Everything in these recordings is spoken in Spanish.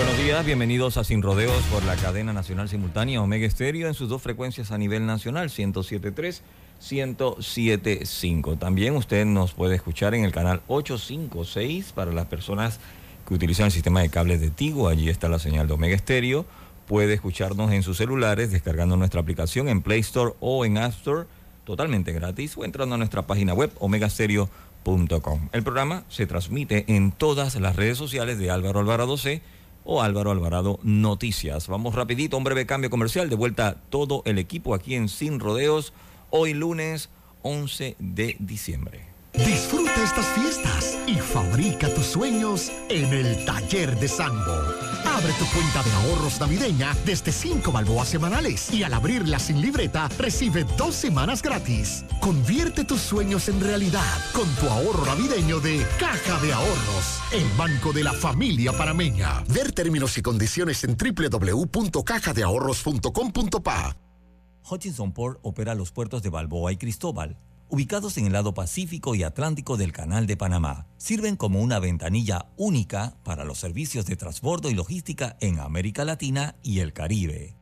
Buenos días, bienvenidos a Sin Rodeos por la cadena nacional simultánea Omega Estéreo en sus dos frecuencias a nivel nacional, 107.3, 107.5. También usted nos puede escuchar en el canal 856 para las personas que utilizan el sistema de cables de Tigo, allí está la señal de Omega Estéreo. Puede escucharnos en sus celulares descargando nuestra aplicación en Play Store o en App Store totalmente gratis o entrando a nuestra página web omegastereo.com. El programa se transmite en todas las redes sociales de Álvaro Alvarado C o Álvaro Alvarado Noticias. Vamos rapidito, un breve cambio comercial, de vuelta todo el equipo aquí en Sin Rodeos, hoy lunes 11 de diciembre. Disfruta estas fiestas y fabrica tus sueños en el taller de Sambo. Abre tu cuenta de ahorros navideña desde 5 balboas semanales y al abrirla sin libreta recibe dos semanas gratis. Convierte tus sueños en realidad con tu ahorro navideño de Caja de Ahorros, el banco de la familia parameña. Ver términos y condiciones en www.cajadeahorros.com.pa. Hutchinson Port opera los puertos de Balboa y Cristóbal ubicados en el lado Pacífico y Atlántico del Canal de Panamá. Sirven como una ventanilla única para los servicios de transbordo y logística en América Latina y el Caribe.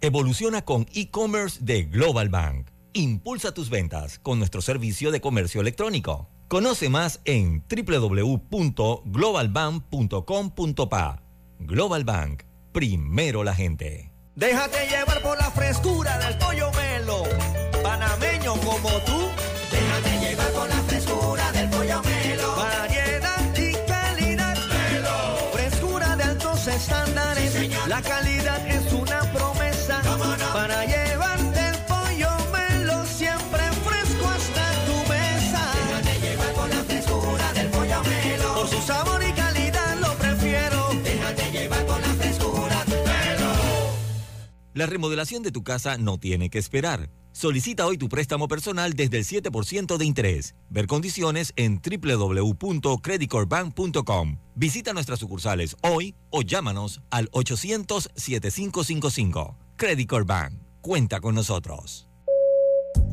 Evoluciona con e-commerce de Global Bank. Impulsa tus ventas con nuestro servicio de comercio electrónico. Conoce más en www.globalbank.com.pa. Global Bank, primero la gente. Déjate llevar por la frescura del pollo melo, panameño como tú. Déjate llevar por la frescura del pollo melo. Variedad y calidad. Melo. Frescura de altos estándares. Sí, señor. la calidad La remodelación de tu casa no tiene que esperar. Solicita hoy tu préstamo personal desde el 7% de interés. Ver condiciones en www.creditcorbank.com. Visita nuestras sucursales hoy o llámanos al 800-7555. Credit. Cuenta con nosotros.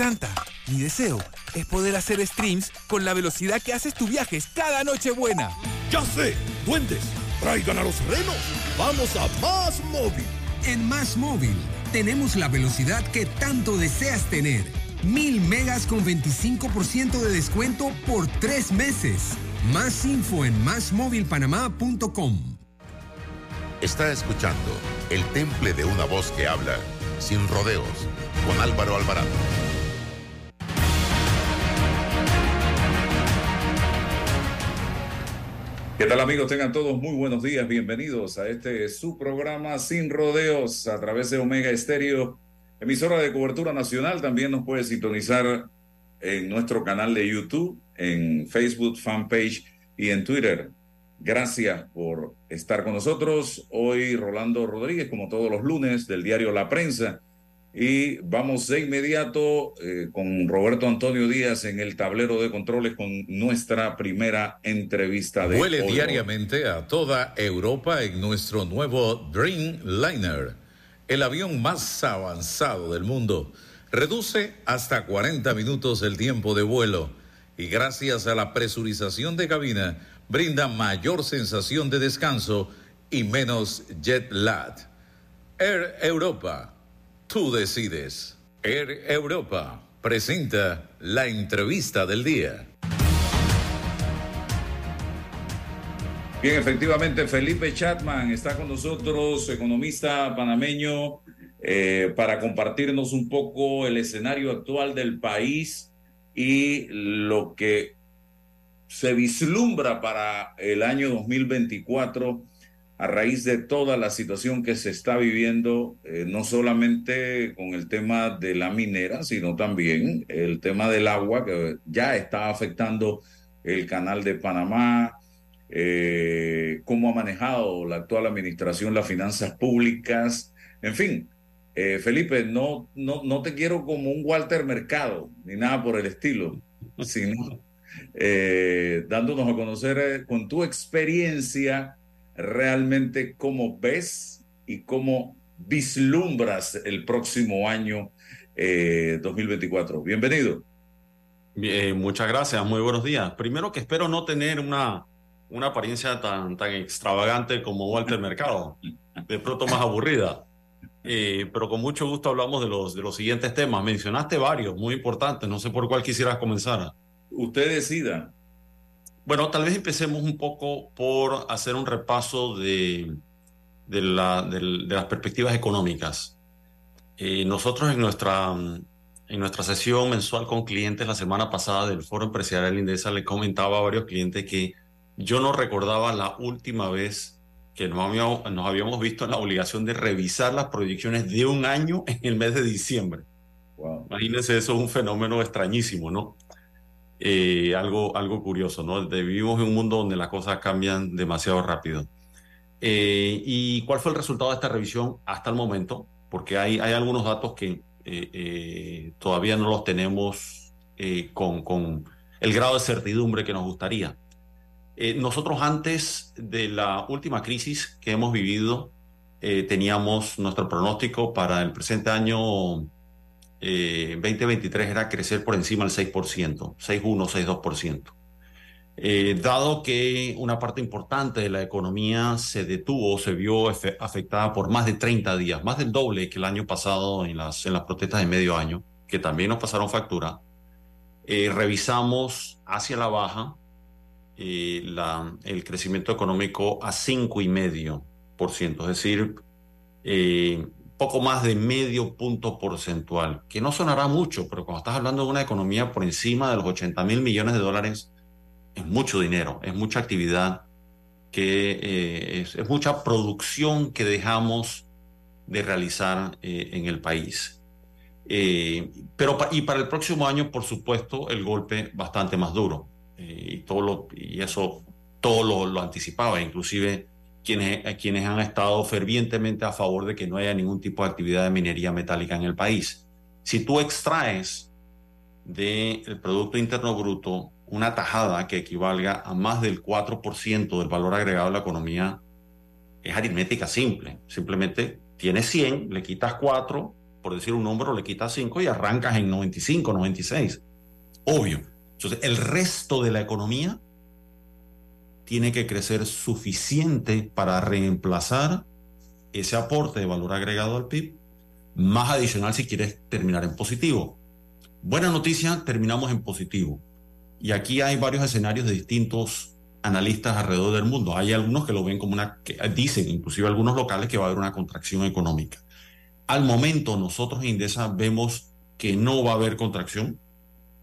Santa, mi deseo es poder hacer streams con la velocidad que haces tus viajes cada noche buena. Ya sé, duendes, traigan a los renos. Vamos a Más Móvil. En Más Móvil tenemos la velocidad que tanto deseas tener. Mil megas con 25% de descuento por tres meses. Más info en másmóvilpanamá.com. Está escuchando El Temple de una voz que habla sin rodeos con Álvaro Alvarado. ¿Qué tal amigos? Tengan todos muy buenos días. Bienvenidos a este su programa Sin Rodeos a través de Omega Estéreo, emisora de cobertura nacional. También nos puede sintonizar en nuestro canal de YouTube, en Facebook, fanpage y en Twitter. Gracias por estar con nosotros. Hoy Rolando Rodríguez, como todos los lunes, del diario La Prensa. Y vamos de inmediato eh, con Roberto Antonio Díaz en el tablero de controles con nuestra primera entrevista de Vuele hoy. diariamente a toda Europa en nuestro nuevo Dreamliner. el avión más avanzado del mundo, reduce hasta 40 minutos el tiempo de vuelo y gracias a la presurización de cabina brinda mayor sensación de descanso y menos jet lag. Air Europa, tú decides. Air Europa presenta la entrevista del día. Bien, efectivamente, Felipe Chatman está con nosotros, economista panameño, eh, para compartirnos un poco el escenario actual del país y lo que se vislumbra para el año 2024 a raíz de toda la situación que se está viviendo, eh, no solamente con el tema de la minera, sino también el tema del agua que ya está afectando el canal de Panamá, eh, cómo ha manejado la actual administración las finanzas públicas, en fin. Eh, Felipe, no, no, no te quiero como un Walter Mercado, ni nada por el estilo, sino dándonos a conocer con tu experiencia realmente cómo ves y cómo vislumbras el próximo año 2024. Bienvenido. Bien, muchas gracias, muy buenos días. Primero que espero no tener una una apariencia tan, tan extravagante como Walter Mercado, de pronto más aburrida. Eh, pero con mucho gusto hablamos de los, de los siguientes temas. Mencionaste varios muy importantes, no sé por cuál quisieras comenzar. Usted decida. Bueno, tal vez empecemos un poco por hacer un repaso de, de, la, de, las perspectivas económicas. Eh, nosotros en nuestra, en nuestra sesión mensual con clientes la semana pasada del Foro Empresarial Indesa le comentaba a varios clientes que yo no recordaba la última vez que nos habíamos, visto en la obligación de revisar las proyecciones de un año en el mes de diciembre. Imagínense, eso es un fenómeno extrañísimo, ¿no? Eh, algo, algo curioso, ¿no? Vivimos en un mundo donde las cosas cambian demasiado rápido. Eh, ¿Y cuál fue el resultado de esta revisión hasta el momento? Porque hay, hay algunos datos que eh, todavía no los tenemos con, con el grado de certidumbre que nos gustaría. Eh, nosotros antes de la última crisis que hemos vivido, eh, teníamos nuestro pronóstico para el presente año 2023 eh, era crecer por encima del 6%, 6,1, 6,2%. dado que una parte importante de la economía se detuvo, se vio afectada por más de 30 días, más del doble que el año pasado en las, en las protestas de medio año, que también nos pasaron factura, revisamos hacia la baja eh, el crecimiento económico a 5,5%, es decir, eh, poco más de medio punto porcentual, que no sonará mucho, pero cuando estás hablando de una economía por encima de los 80 mil millones de dólares, es mucho dinero, es mucha actividad, que eh, es, mucha producción que dejamos de realizar en el país. pero y para el próximo año, por supuesto, el golpe bastante más duro. Eh, y, todo lo, y eso todo lo, lo anticipaba, inclusive quienes, quienes han estado fervientemente a favor de que no haya ningún tipo de actividad de minería metálica en el país. Si tú extraes del Producto Interno Bruto una tajada que equivalga a más del 4% del valor agregado de la economía, es aritmética simple. Simplemente tienes 100, le quitas 4, por decir un número, le quitas 5 y arrancas en 95, 96. Obvio. Entonces, el resto de la economía tiene que crecer suficiente para reemplazar ese aporte de valor agregado al PIB, más adicional si quieres terminar en positivo. Buena noticia, terminamos en positivo. Y aquí hay varios escenarios de distintos analistas alrededor del mundo. Hay algunos que lo ven como una, que dicen, inclusive algunos locales, que va a haber una contracción económica. Al momento, nosotros en Indesa vemos que no va a haber contracción,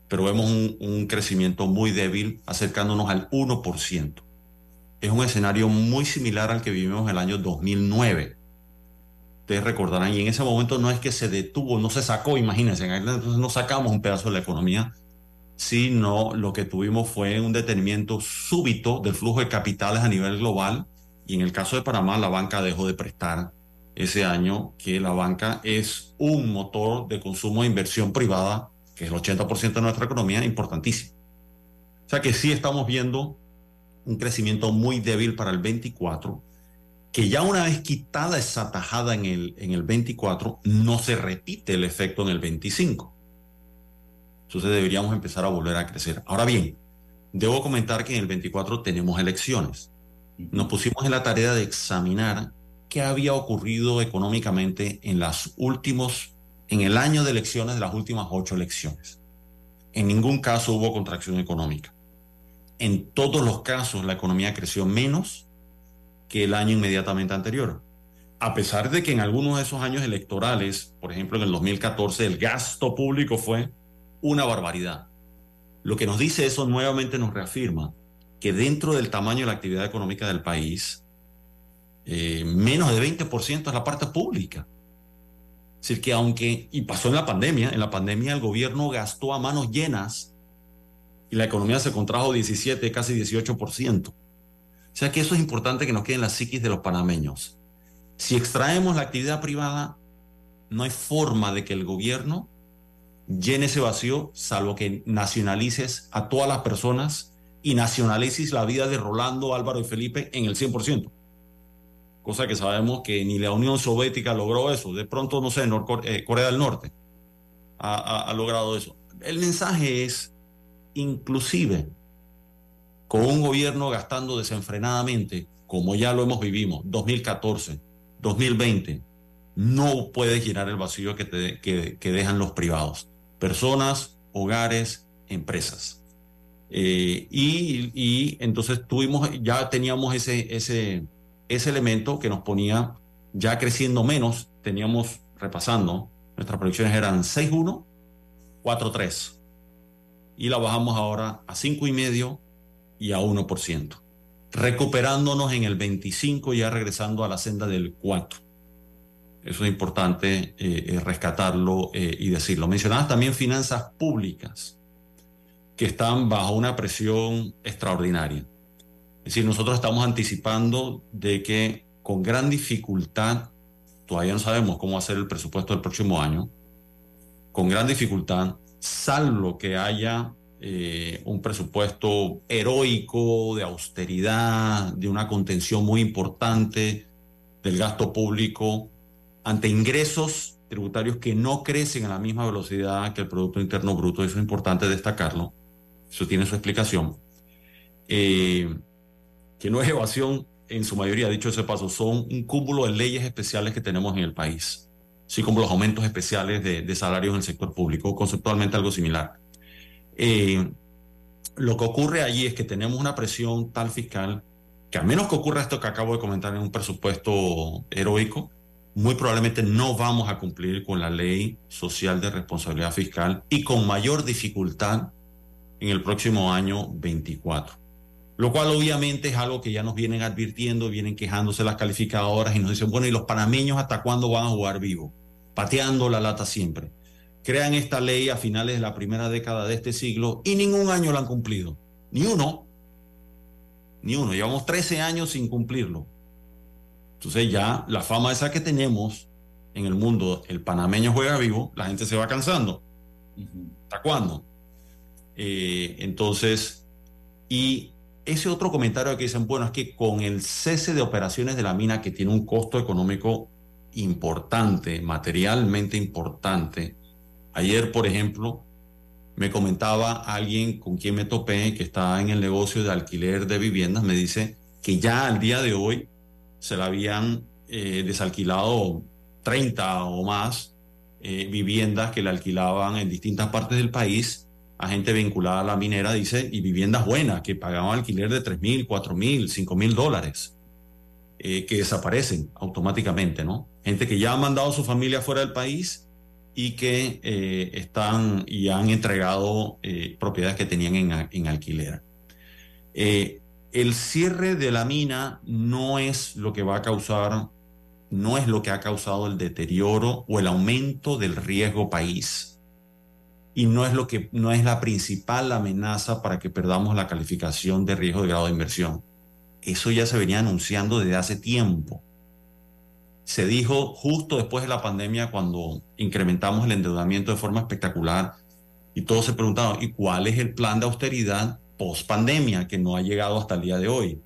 pero vemos un, crecimiento muy débil, acercándonos al 1%. Es un escenario muy similar al que vivimos en el año 2009. Ustedes recordarán, y en ese momento no es que se detuvo, no se sacó, imagínense, entonces no sacamos un pedazo de la economía, sino lo que tuvimos fue un detenimiento súbito del flujo de capitales a nivel global, y en el caso de Panamá, la banca dejó de prestar ese año, que la banca es un motor de consumo e inversión privada que es el 80% de nuestra economía, importantísimo. O sea que sí estamos viendo un crecimiento muy débil para el 24, que ya una vez quitada esa tajada en el, en el 24, no se repite el efecto en el 25. Entonces deberíamos empezar a volver a crecer. Ahora bien, debo comentar que en el 24 tenemos elecciones. Nos pusimos en la tarea de examinar qué había ocurrido económicamente en las últimos, en el año de elecciones de las últimas ocho elecciones. En ningún caso hubo contracción económica. En todos los casos la economía creció menos que el año inmediatamente anterior. A pesar de que en algunos de esos años electorales, por ejemplo en el 2014, el gasto público fue una barbaridad. Lo que nos dice eso nuevamente nos reafirma que dentro del tamaño de la actividad económica del país, eh, menos de 20% es la parte pública. Es decir, que aunque, y pasó en la pandemia, en la pandemia el gobierno gastó a manos llenas y la economía se contrajo 17, casi 18%. O sea que eso es importante que nos quede en la psiquis de los panameños. Si extraemos la actividad privada, no hay forma de que el gobierno llene ese vacío, salvo que nacionalices a todas las personas y nacionalices la vida de Rolando, Álvaro y Felipe en el 100%. Cosa que sabemos que ni la Unión Soviética logró eso. De pronto, no sé, eh, Corea del Norte ha, logrado eso. El mensaje es, inclusive, con un gobierno gastando desenfrenadamente, como ya lo hemos vivido, 2014, 2020, no puedes llenar el vacío que, te, que dejan los privados personas, hogares, empresas. Eh, y, entonces tuvimos, ya teníamos ese, ese, ese elemento que nos ponía ya creciendo menos, teníamos, repasando, nuestras proyecciones eran 6.1, 4.3. Y la bajamos ahora a 5.5 y a 1%. Recuperándonos en el 25 y ya regresando a la senda del 4. Eso es importante eh, eh, rescatarlo eh, y decirlo. Mencionabas también finanzas públicas que están bajo una presión extraordinaria. Es decir, nosotros estamos anticipando de que con gran dificultad, todavía no sabemos cómo hacer el presupuesto del próximo año, con gran dificultad, salvo que haya un presupuesto heroico de austeridad, de una contención muy importante del gasto público, ante ingresos tributarios que no crecen a la misma velocidad que el Producto Interno Bruto. Eso es importante destacarlo. Eso tiene su explicación. Eh, que no es evasión en su mayoría, dicho ese paso, son un cúmulo de leyes especiales que tenemos en el país, así como los aumentos especiales de, salarios en el sector público, conceptualmente algo similar. Eh, lo que ocurre allí es que tenemos una presión tal fiscal que a menos que ocurra esto que acabo de comentar en un presupuesto heroico, muy probablemente no vamos a cumplir con la ley social de responsabilidad fiscal y con mayor dificultad en el próximo año 24. Lo cual obviamente es algo que ya nos vienen advirtiendo, vienen quejándose las calificadoras y nos dicen, bueno, ¿y los panameños hasta cuándo van a jugar vivo? Pateando la lata siempre. Crean esta ley a finales de la primera década de este siglo y ningún año la han cumplido. Ni uno. Ni uno. Llevamos 13 años sin cumplirlo. Entonces ya la fama esa que tenemos en el mundo, el panameño juega vivo, la gente se va cansando. ¿Hasta cuándo? Eh, entonces, y ese otro comentario que dicen, bueno, es que con el cese de operaciones de la mina que tiene un costo económico importante, materialmente importante, ayer, por ejemplo, me comentaba alguien con quien me topé que está en el negocio de alquiler de viviendas, me dice que ya al día de hoy se la habían eh, desalquilado 30 o más eh, viviendas que le alquilaban en distintas partes del país a gente vinculada a la minera, dice, y viviendas buenas que pagaban alquiler de 3 mil, 4 mil, 5 mil dólares, eh, que desaparecen automáticamente, ¿no? Gente que ya ha mandado a su familia fuera del país y que están y han entregado propiedades que tenían en, en alquiler el cierre de la mina no es lo que va a causar, no es lo que ha causado el deterioro o el aumento del riesgo país. Y no es lo que no es la principal amenaza para que perdamos la calificación de riesgo de grado de inversión. Eso ya se venía anunciando desde hace tiempo. Se dijo justo después de la pandemia cuando incrementamos el endeudamiento de forma espectacular y todos se preguntaban, ¿y cuál es el plan de austeridad post pandemia que no ha llegado hasta el día de hoy.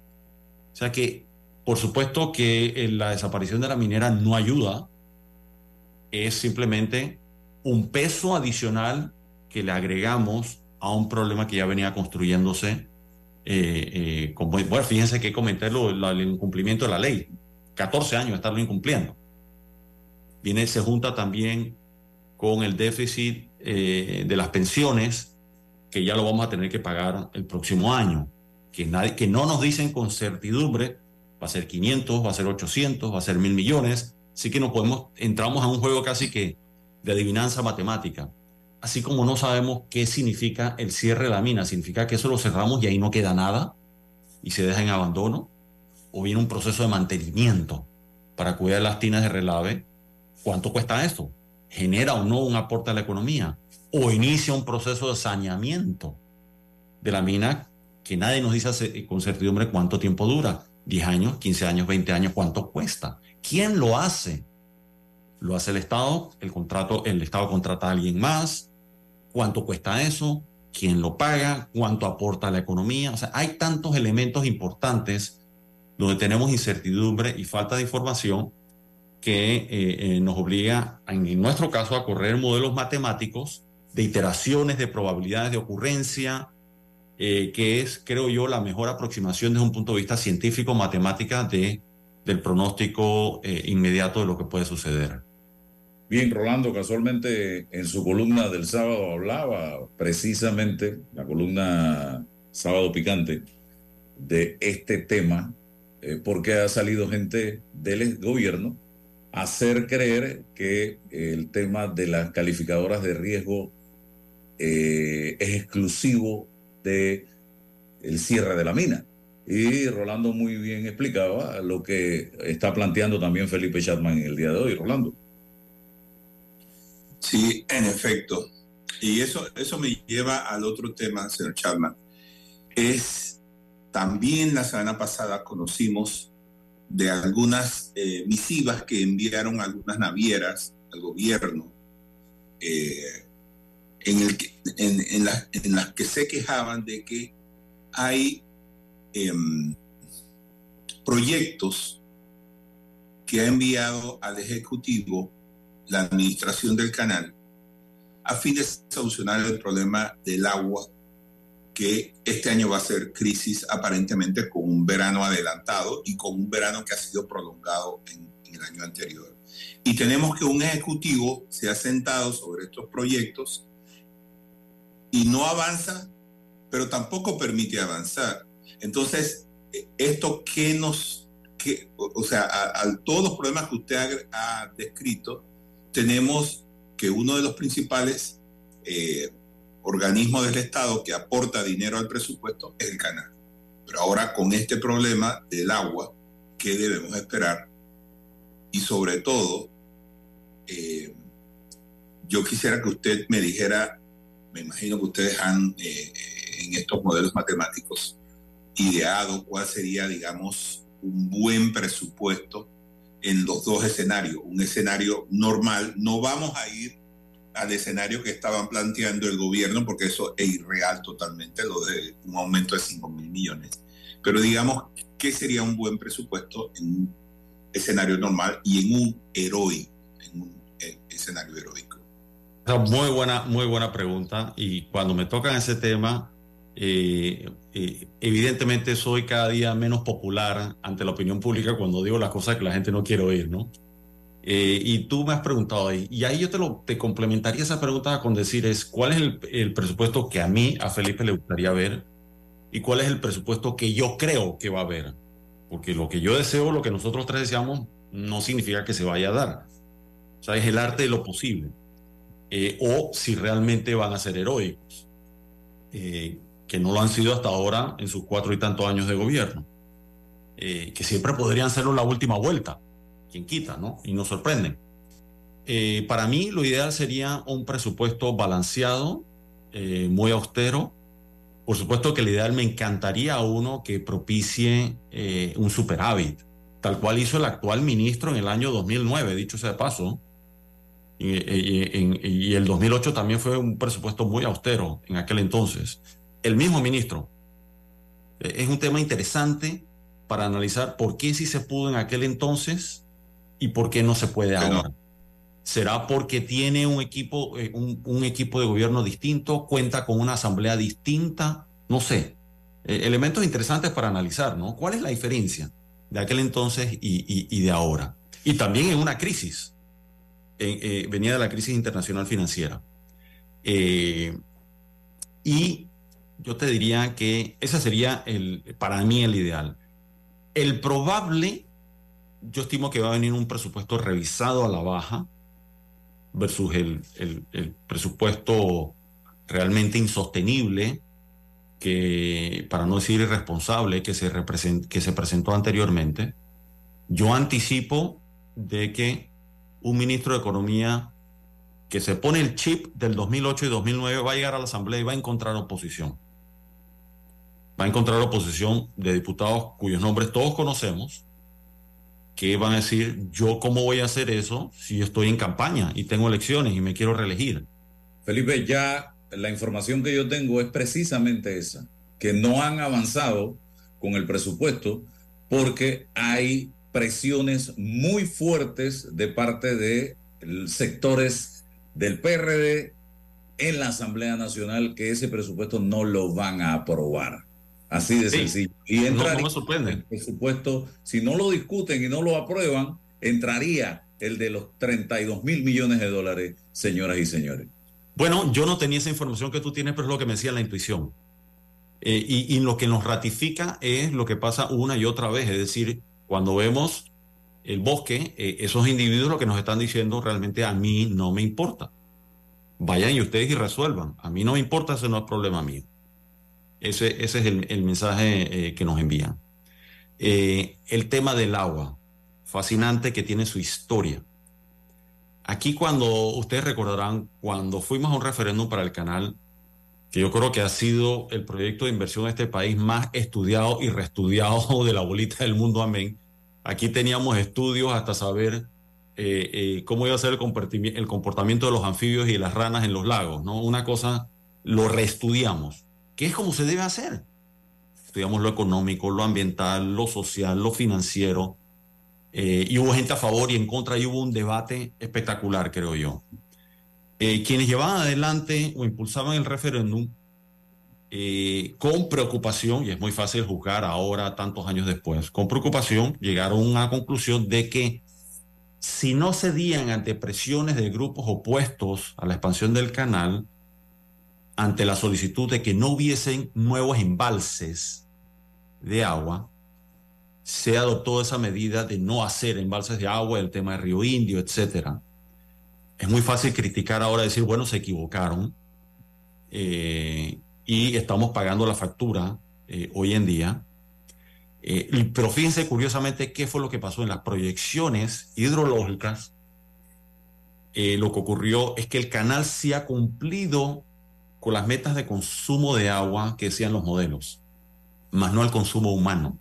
O sea que por supuesto que la desaparición de la minera no ayuda, es simplemente un peso adicional que le agregamos a un problema que ya venía construyéndose. Eh, como, bueno, fíjense que comenté el incumplimiento de la ley, 14 años estarlo incumpliendo. Viene, se junta también con el déficit eh, de las pensiones, que ya lo vamos a tener que pagar el próximo año, que, nadie, que no nos dicen con certidumbre, va a ser 500, va a ser 800, va a ser mil millones, así que nos podemos, entramos a un juego casi que de adivinanza matemática. Así como no sabemos qué significa el cierre de la mina, significa que eso lo cerramos y ahí no queda nada y se deja en abandono, o viene un proceso de mantenimiento para cuidar las tinas de relave. ¿Cuánto cuesta esto? genera o no un aporte a la economía, o inicia un proceso de saneamiento de la mina que nadie nos dice con certidumbre cuánto tiempo dura, 10 años, 15 años, 20 años, cuánto cuesta. ¿Quién lo hace? ¿Lo hace el Estado? ¿El contrato, el Estado contrata a alguien más? ¿Cuánto cuesta eso? ¿Quién lo paga? ¿Cuánto aporta a la economía? O sea, hay tantos elementos importantes donde tenemos incertidumbre y falta de información que eh, eh, nos obliga, en, nuestro caso, a correr modelos matemáticos de iteraciones, de probabilidades de ocurrencia, eh, que es, creo yo, la mejor aproximación desde un punto de vista científico, matemática, de, del pronóstico inmediato de lo que puede suceder. Bien, Rolando, casualmente en su columna del sábado hablaba precisamente, la columna Sábado Picante, de este tema, porque ha salido gente del gobierno hacer creer que el tema de las calificadoras de riesgo eh, es exclusivo de el cierre de la mina. Y Rolando muy bien explicaba lo que está planteando también Felipe Chatman en el día de hoy, Rolando. Sí, en efecto. Y eso, eso me lleva al otro tema, señor Chatman. Es también la semana pasada conocimos de algunas eh, misivas que enviaron algunas navieras al gobierno, eh, en, el en, las que se quejaban de que hay em, proyectos que ha enviado al Ejecutivo la administración del canal a fin de solucionar el problema del agua que este año va a ser crisis aparentemente con un verano adelantado y con un verano que ha sido prolongado en, el año anterior. Y tenemos que un ejecutivo se ha sentado sobre estos proyectos y no avanza, pero tampoco permite avanzar. Entonces, esto que nos, que, o sea, a, todos los problemas que usted ha, descrito, tenemos que uno de los principales eh, organismo del Estado que aporta dinero al presupuesto es el canal. Pero ahora con este problema del agua, ¿qué debemos esperar? Y sobre todo, eh, yo quisiera que usted me dijera, me imagino que ustedes han eh, en estos modelos matemáticos ideado cuál sería, digamos, un buen presupuesto en los dos escenarios. Un escenario normal, no vamos a ir al escenario que estaban planteando el gobierno, porque eso es irreal totalmente, lo de un aumento de 5 mil millones. Pero digamos, ¿qué sería un buen presupuesto en un escenario normal y en un heroico, en un eh, escenario heroico? Muy buena, muy buena pregunta. Y cuando me tocan ese tema, eh, eh, evidentemente soy cada día menos popular ante la opinión pública cuando digo las cosas que la gente no quiere oír, ¿no? Eh, y tú me has preguntado ahí, y ahí yo te, lo, te complementaría esa pregunta con decir es, ¿cuál es el, presupuesto que a mí, a Felipe le gustaría ver? ¿Y cuál es el presupuesto que yo creo que va a haber? Porque lo que yo deseo, lo que nosotros tres deseamos, no significa que se vaya a dar. O sea, es el arte de lo posible. Eh, o si realmente van a ser heroicos, eh, que no lo han sido hasta ahora en sus cuatro y tantos años de gobierno, que siempre podrían serlo la última vuelta quien quita, ¿no? Y nos sorprenden. Eh, para mí lo ideal sería un presupuesto balanceado, eh, muy austero. Por supuesto que el ideal me encantaría uno que propicie eh, un superávit, tal cual hizo el actual ministro en el año 2009, dicho sea de paso. Y, y el 2008 también fue un presupuesto muy austero en aquel entonces. El mismo ministro. Es un tema interesante para analizar por qué sí se pudo en aquel entonces y por qué no se puede ahora. ¿Será porque tiene un equipo, eh, un, un, equipo de gobierno distinto, cuenta con una asamblea distinta? No sé. Eh, elementos interesantes para analizar, ¿no? ¿Cuál es la diferencia de aquel entonces y, y, y de ahora? Y también en una crisis. Eh, venía de la crisis internacional financiera. y yo te diría que ese sería el, para mí el ideal. El probable, yo estimo que va a venir un presupuesto revisado a la baja versus el, presupuesto realmente insostenible, que, para no decir irresponsable, que se, que se presentó anteriormente. Yo anticipo de que un ministro de Economía que se pone el chip del 2008 y 2009 va a llegar a la Asamblea y va a encontrar oposición va a encontrar oposición de diputados cuyos nombres todos conocemos, que van a decir, yo cómo voy a hacer eso si estoy en campaña y tengo elecciones y me quiero reelegir. Felipe, ya la información que yo tengo es precisamente esa, que no han avanzado con el presupuesto porque hay presiones muy fuertes de parte de sectores del PRD en la Asamblea Nacional que ese presupuesto no lo van a aprobar. Así de sencillo. Y entra no, me sorprende. Por supuesto, si no lo discuten y no lo aprueban, entraría el de los 32 mil millones de dólares, señoras y señores. Bueno, yo no tenía esa información que tú tienes, pero es lo que me decía la intuición. Eh, y, y, lo que nos ratifica es lo que pasa una y otra vez, es decir, cuando vemos el bosque, eh, esos individuos lo que nos están diciendo realmente a mí no me importa. Vayan y ustedes y resuelvan. A mí no me importa, ese no es problema mío. Ese, ese es el, el mensaje eh, que nos envían. Eh, el tema del agua, fascinante que tiene su historia. Aquí cuando ustedes recordarán, cuando fuimos a un referéndum para el canal, que yo creo que ha sido el proyecto de inversión de este país más estudiado y reestudiado de la bolita del mundo, amén. Aquí teníamos estudios hasta saber eh, cómo iba a ser el, el comportamiento de los anfibios y las ranas en los lagos, ¿no? Una cosa, lo reestudiamos que es como se debe hacer. Estudiamos lo económico, lo ambiental, lo social, lo financiero, eh, y hubo gente a favor y en contra, y hubo un debate espectacular, creo yo. Eh, quienes llevaban adelante o impulsaban el referéndum eh, con preocupación, y es muy fácil juzgar ahora, tantos años después, con preocupación llegaron a una conclusión de que si no cedían ante presiones de grupos opuestos a la expansión del canal, ante la solicitud de que no hubiesen nuevos embalses de agua, se adoptó esa medida de no hacer embalses de agua, el tema de Río Indio, etcétera. Es muy fácil criticar ahora, decir, bueno, se equivocaron eh, y estamos pagando la factura eh, hoy en día. Eh, pero fíjense curiosamente qué fue lo que pasó en las proyecciones hidrológicas. lo que ocurrió es que el canal sí ha cumplido con las metas de consumo de agua que decían los modelos, más no el consumo humano.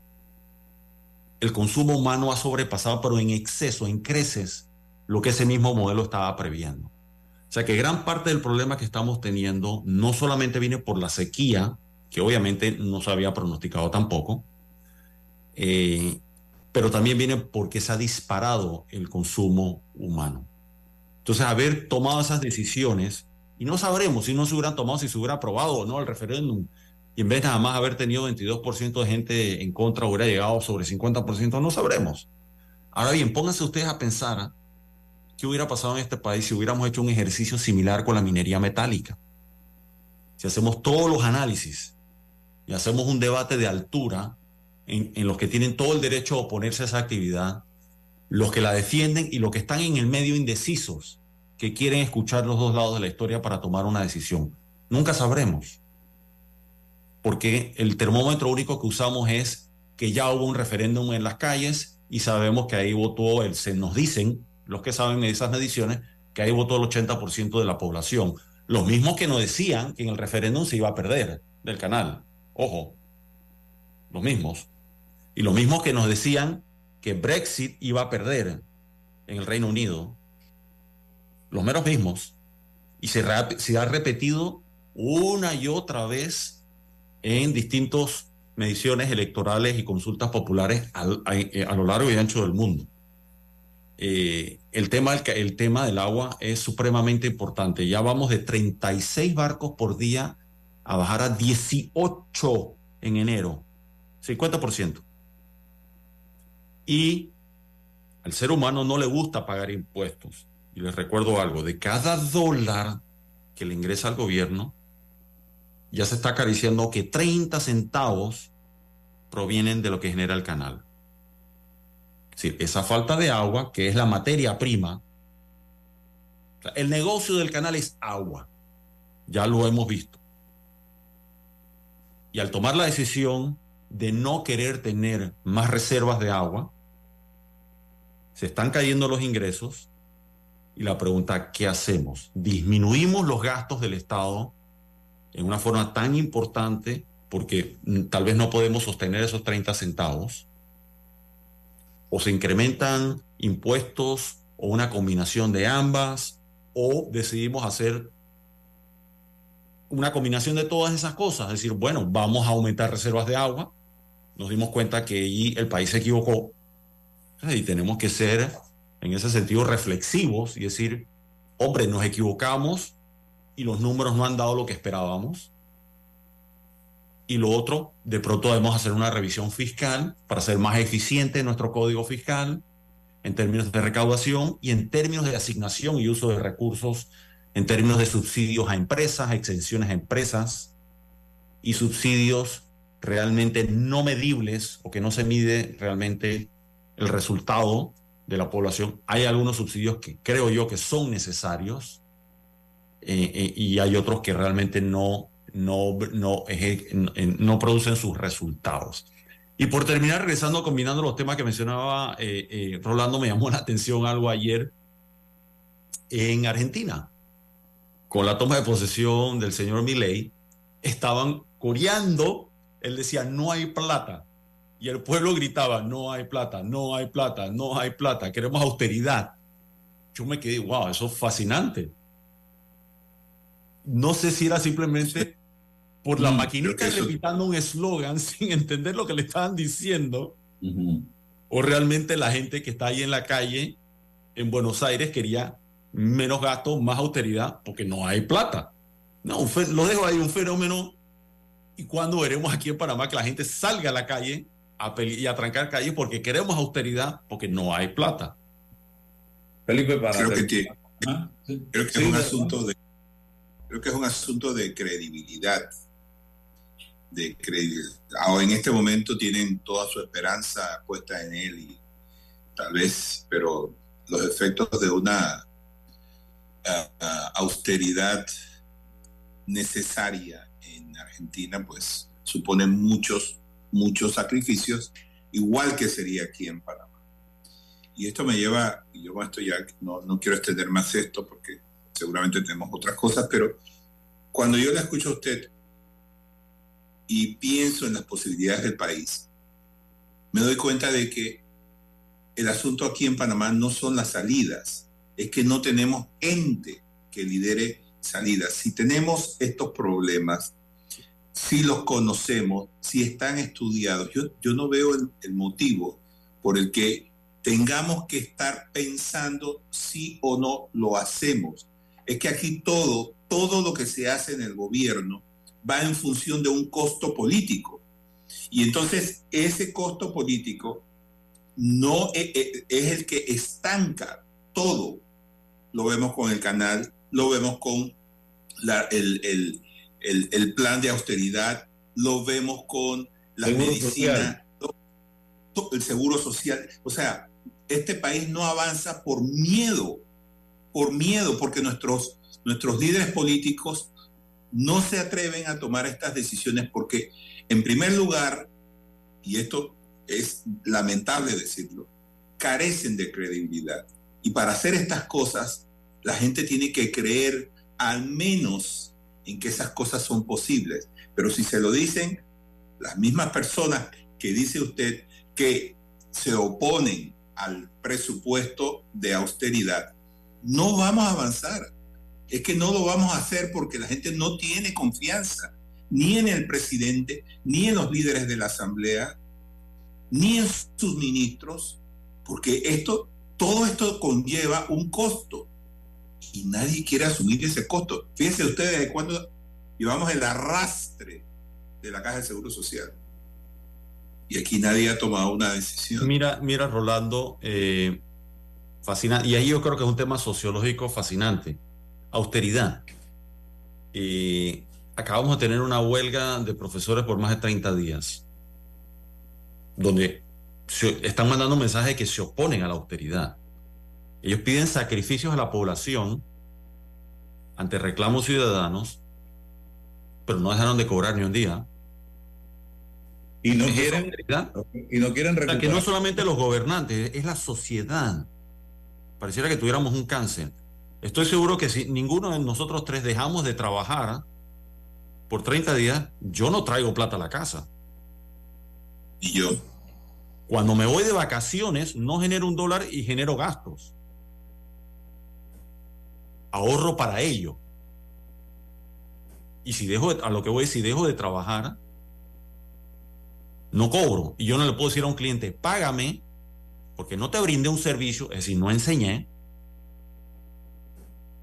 El consumo humano ha sobrepasado, pero en exceso, en creces, lo que ese mismo modelo estaba previendo. O sea que gran parte del problema que estamos teniendo no solamente viene por la sequía, que obviamente no se había pronosticado tampoco, eh, pero también viene porque se ha disparado el consumo humano. Entonces, haber tomado esas decisiones y no sabremos si no se hubieran tomado, si se hubiera aprobado o no el referéndum. Y en vez de nada más haber tenido 22% de gente en contra, hubiera llegado sobre 50%, no sabremos. Ahora bien, pónganse ustedes a pensar qué hubiera pasado en este país si hubiéramos hecho un ejercicio similar con la minería metálica. Si hacemos todos los análisis y hacemos un debate de altura en, en los que tienen todo el derecho a oponerse a esa actividad, los que la defienden y los que están en el medio indecisos, que quieren escuchar los dos lados de la historia para tomar una decisión. Nunca sabremos, porque el termómetro único que usamos es que ya hubo un referéndum en las calles y sabemos que ahí votó, el, se nos dicen, los que saben esas mediciones, que ahí votó el 80% de la población. Los mismos que nos decían que en el referéndum se iba a perder del canal. Ojo, los mismos. Y los mismos que nos decían que Brexit iba a perder en el Reino Unido los meros mismos, y se, ha repetido una y otra vez en distintos mediciones electorales y consultas populares eh, a lo largo y ancho del mundo. Eh, el, tema, ca- el tema del agua es supremamente importante. Ya vamos de 36 barcos por día a bajar a 18 en enero, 50%. Y al ser humano no le gusta pagar impuestos. Y les recuerdo algo, de cada dólar que le ingresa al gobierno, ya se está acariciando que 30 centavos provienen de lo que genera el canal. Es decir, esa falta de agua, que es la materia prima, el negocio del canal es agua, ya lo hemos visto. Y al tomar la decisión de no querer tener más reservas de agua, se están cayendo los ingresos y la pregunta, ¿qué hacemos? ¿Disminuimos los gastos del Estado en una forma tan importante porque mm, tal vez no podemos sostener esos 30 centavos? ¿O se incrementan impuestos o una combinación de ambas? ¿O decidimos hacer una combinación de todas esas cosas? Es decir, bueno, vamos a aumentar reservas de agua. Nos dimos cuenta que allí el país se equivocó y tenemos que ser, en ese sentido, reflexivos y decir, hombre, nos equivocamos y los números no han dado lo que esperábamos. Y lo otro, de pronto debemos hacer una revisión fiscal para ser más eficiente nuestro código fiscal en términos de recaudación y en términos de asignación y uso de recursos, en términos de subsidios a empresas, exenciones a empresas y subsidios realmente no medibles o que no se mide realmente el resultado de la población. Hay algunos subsidios que creo yo que son necesarios eh, eh, y hay otros que realmente no, no, no, eh, no producen sus resultados. Y por terminar, regresando, combinando los temas que mencionaba Rolando, me llamó la atención algo ayer en Argentina. Con la toma de posesión del señor Milei, estaban coreando, él decía, no hay plata. Y el pueblo gritaba, no hay plata, no hay plata, no hay plata, queremos austeridad. Yo me quedé, wow, eso es fascinante. No sé si era simplemente por la Mm, maquinita eso- repitando un eslogan sin entender lo que le estaban diciendo, o realmente la gente que está ahí en la calle en Buenos Aires quería menos gasto, más austeridad, porque no hay plata. No, lo dejo ahí, un fenómeno. ¿Y cuándo veremos aquí en Panamá que la gente salga a la calle a y a trancar calles porque queremos austeridad, porque no hay plata? Felipe, para creo que, creo Sí, es un ¿verdad? asunto de creo que es un asunto de credibilidad de credibilidad Ahora, en este momento tienen toda su esperanza puesta en él y tal vez pero los efectos de una ah, ah, austeridad necesaria en Argentina pues suponen muchos muchos sacrificios igual que sería aquí en Panamá y esto me lleva, y yo esto ya no, no quiero extender más esto porque seguramente tenemos otras cosas, pero cuando yo la escucho a usted y pienso en las posibilidades del país, me doy cuenta de que el asunto aquí en Panamá no son las salidas, es que no tenemos ente que lidere salidas. Si tenemos estos problemas, si los conocemos, si están estudiados, yo, yo no veo el, motivo por el que tengamos que estar pensando si o no lo hacemos. Es que aquí todo, todo lo que se hace en el gobierno va en función de un costo político. Y entonces ese costo político no e- e- es el que estanca todo. Lo vemos con el canal, lo vemos con el- el- el plan de austeridad, lo vemos con la Seguro medicina, social. el seguro social. O sea, este país no avanza por miedo, por miedo, porque nuestros, nuestros líderes políticos no se atreven a tomar estas decisiones porque, en primer lugar, y esto es lamentable decirlo, carecen de credibilidad. Y para hacer estas cosas, la gente tiene que creer al menos en que esas cosas son posibles. Pero si se lo dicen las mismas personas que dice usted que se oponen al presupuesto de austeridad, no vamos a avanzar. Es que no lo vamos a hacer porque la gente no tiene confianza. ni en el presidente, ni en los líderes de la Asamblea, ni en sus ministros, porque esto, todo esto conlleva un costo y nadie quiere asumir ese costo. Fíjense ustedes de cuándo llevamos el arrastre de la Caja de Seguro Social. Y aquí nadie ha tomado una decisión. Mira, mira, Rolando, eh, fascinante. Y ahí yo creo que es un tema sociológico fascinante. Austeridad. Eh, acabamos de tener una huelga de profesores por más de 30 días, donde están mandando mensajes que se oponen a la austeridad. Ellos piden sacrificios a la población ante reclamos ciudadanos, pero no dejaron de cobrar ni un día. Y no quieren, y no quieren o sea, que no solamente los gobernantes, es la sociedad. Pareciera que tuviéramos un cáncer. Estoy seguro que si ninguno de nosotros tres dejamos de trabajar por 30 días, yo no traigo plata a la casa. Y yo. Cuando me voy de vacaciones, no genero un dólar y genero gastos. Ahorro para ello. Y si dejo, de, a lo que voy, si dejo de trabajar, no cobro. Y yo no le puedo decir a un cliente, págame, porque no te brindé un servicio, es decir, no enseñé,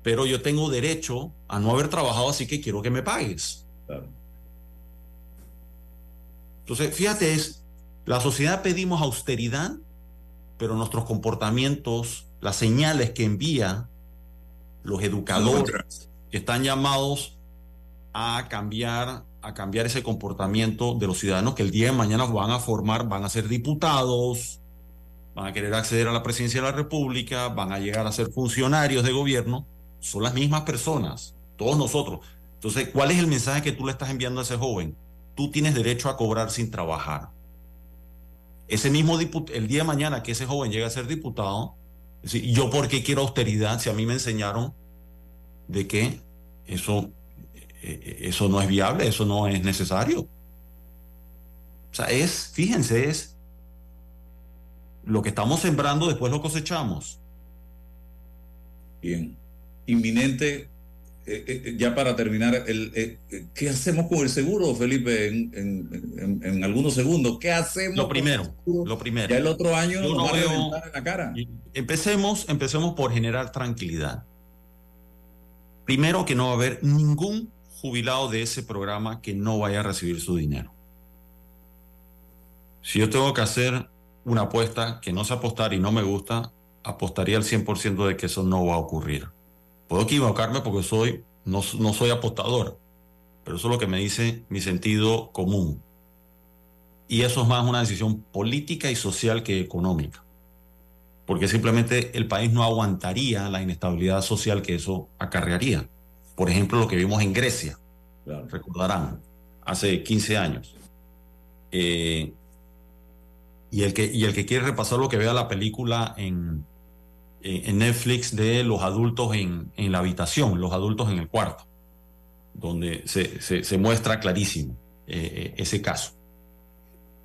pero yo tengo derecho a no haber trabajado, así que quiero que me pagues. Claro. Entonces, fíjate, es, la sociedad pedimos austeridad, pero nuestros comportamientos, las señales que envía los educadores, que están llamados a cambiar, a cambiar ese comportamiento de los ciudadanos que el día de mañana van a formar, van a ser diputados, van a querer acceder a la presidencia de la República, van a llegar a ser funcionarios de gobierno, son las mismas personas, todos nosotros. Entonces, ¿cuál es el mensaje que tú le estás enviando a ese joven? Tú tienes derecho a cobrar sin trabajar. Ese mismo el día de mañana que ese joven llegue a ser diputado, yo por qué quiero austeridad si a mí me enseñaron de que eso, eso no es viable, eso no es necesario. O sea, es, fíjense, es lo que estamos sembrando, después lo cosechamos. Bien. Inminente eh, eh, ya para terminar, el, eh, ¿qué hacemos con el seguro, Felipe? En, en, en, algunos segundos, ¿qué hacemos? Lo primero, lo primero. Ya el otro año nos no va veo, a reventar en la cara. Empecemos, empecemos por generar tranquilidad. Primero que no va a haber ningún jubilado de ese programa que no vaya a recibir su dinero. Si yo tengo que hacer una apuesta que no sé apostar y no me gusta, apostaría al 100% de que eso no va a ocurrir. Puedo equivocarme porque soy, no, no soy apostador, pero eso es lo que me dice mi sentido común. Y eso es más una decisión política y social que económica. Porque simplemente el país no aguantaría la inestabilidad social que eso acarrearía. Por ejemplo, lo que vimos en Grecia, claro. recordarán, hace 15 años. Eh, y, el que, y el que quiere repasar lo que vea la película en, en Netflix de los adultos en, en, la habitación, los adultos en el cuarto, donde se, se, muestra clarísimo eh, ese caso.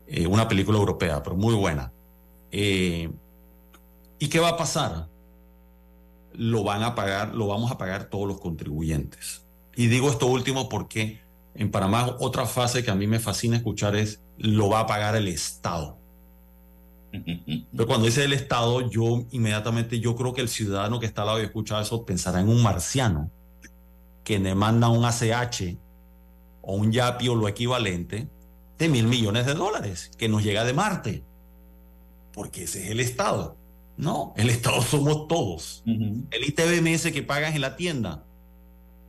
Eh, una película europea, pero muy buena. Eh, ¿Y qué va a pasar? Lo van a pagar, lo vamos a pagar todos los contribuyentes. Y digo esto último porque en Panamá otra fase que a mí me fascina escuchar es lo va a pagar el Estado. Pero cuando dice el Estado, yo inmediatamente, yo creo que el ciudadano que está al lado y escucha eso pensará en un marciano que le manda un ACH o un YAPI o lo equivalente de mil millones de dólares que nos llega de Marte. Porque ese es el Estado. No, el Estado somos todos. Uh -huh. El ITBMS que pagas en la tienda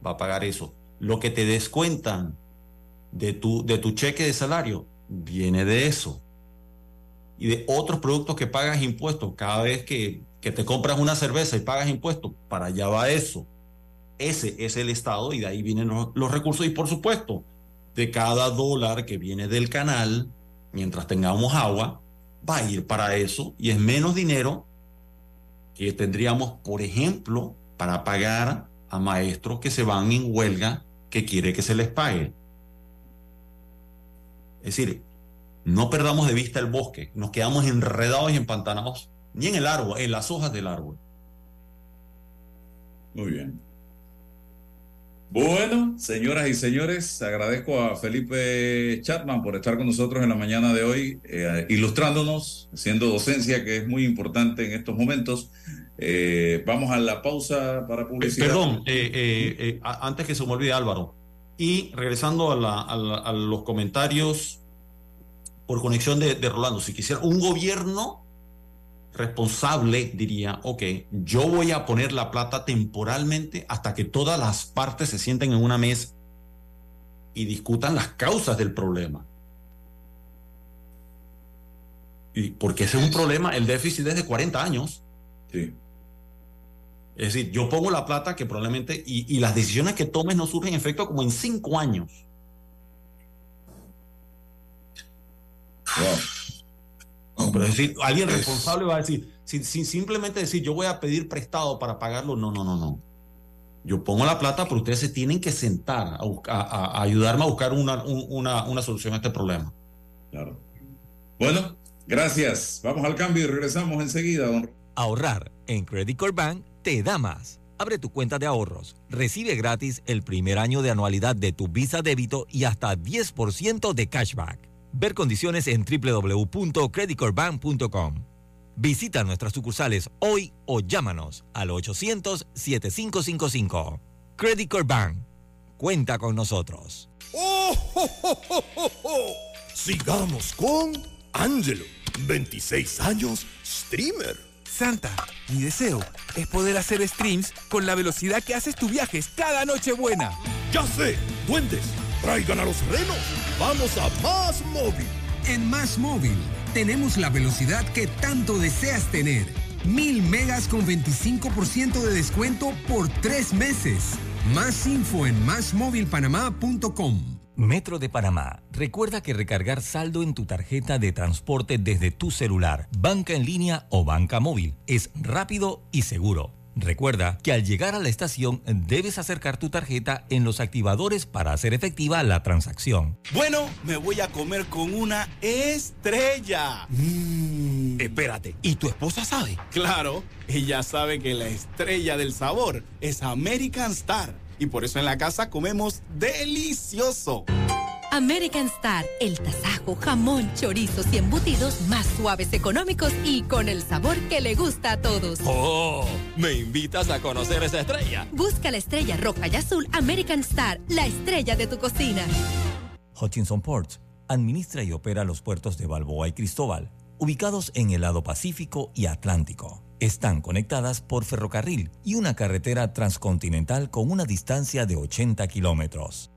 va a pagar eso. Lo que te descuentan de tu, de tu cheque de salario viene de eso y de otros productos que pagas impuestos. Cada vez que, que, te compras una cerveza y pagas impuestos, para allá va eso. Ese es el Estado y de ahí vienen los, los, recursos. Y por supuesto, de cada dólar que viene del canal, mientras tengamos agua, va a ir para eso y es menos dinero que tendríamos, por ejemplo, para pagar a maestros que se van en huelga que quiere que se les pague. Es decir, no perdamos de vista el bosque, nos quedamos enredados y empantanados, ni en el árbol, en las hojas del árbol. Muy bien. Bueno, señoras y señores, agradezco a Felipe Chapman por estar con nosotros en la mañana de hoy, eh, ilustrándonos, haciendo docencia, que es muy importante en estos momentos. Eh, vamos a la pausa para publicidad. Perdón, eh, eh, eh, antes que se me olvide Álvaro. Y regresando a, la- a la- a los comentarios por conexión de, de Rolando, si quisiera un gobierno responsable diría, ok, yo voy a poner la plata temporalmente hasta que todas las partes se sienten en una mesa y discutan las causas del problema. Y porque ese es un problema, el déficit es de 40 años. Sí. Es decir, yo pongo la plata que probablemente, y, y las decisiones que tomes no surgen efecto como en cinco años. Pero es decir, alguien responsable va a decir, sin, sin simplemente decir, yo voy a pedir prestado para pagarlo, no, no, no, no. Yo pongo la plata, pero ustedes se tienen que sentar a, buscar- a- a ayudarme a buscar una, un- una, una solución a este problema. Claro. Bueno, gracias. Vamos al cambio y regresamos enseguida, don Ahorrar en Credit Core Bank te da más. Abre tu cuenta de ahorros, recibe gratis el primer año de anualidad de tu Visa débito y hasta 10% de cashback. Ver condiciones en www.creditcorebank.com. Visita nuestras sucursales hoy o llámanos al 800-7555. Credit Core Bank. Cuenta con nosotros. ¡Oh, oh, oh, oh, oh, oh! Sigamos con Angelo, 26 años, streamer. Santa, mi deseo es poder hacer streams con la velocidad que haces tus viajes cada noche buena. Ya sé, duendes, traigan a los renos. Vamos a Más Móvil. En Más Móvil tenemos la velocidad que tanto deseas tener. Mil megas con 25% de descuento por tres meses. Más info en másmóvilpanamá.com. Metro de Panamá. Recuerda que recargar saldo en tu tarjeta de transporte desde tu celular, banca en línea o banca móvil es rápido y seguro. Recuerda que al llegar a la estación debes acercar tu tarjeta en los activadores para hacer efectiva la transacción. Bueno, me voy a comer con una estrella. Espérate, ¿y tu esposa sabe? Claro, ella sabe que la estrella del sabor es American Star. Y por eso en la casa comemos delicioso. American Star, el tasajo, jamón, chorizos y embutidos más suaves, económicos y con el sabor que le gusta a todos. ¡Oh! ¿Me invitas a conocer esa estrella? Busca la estrella roja y azul American Star, la estrella de tu cocina. Hutchinson Ports administra y opera los puertos de Balboa y Cristóbal, ubicados en el lado Pacífico y Atlántico. Están conectadas por ferrocarril y una carretera transcontinental con una distancia de 80 kilómetros.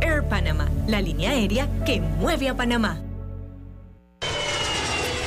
Air Panama, la línea aérea que mueve a Panamá.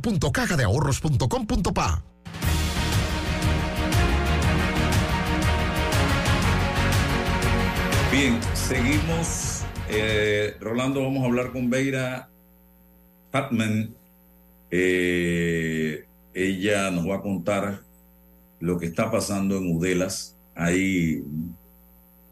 www.cajadeahorros.com.pa. Bien, seguimos. Eh, Rolando, vamos a hablar con Beira Patman. Eh, ella nos va a contar lo que está pasando en Udelas. Hay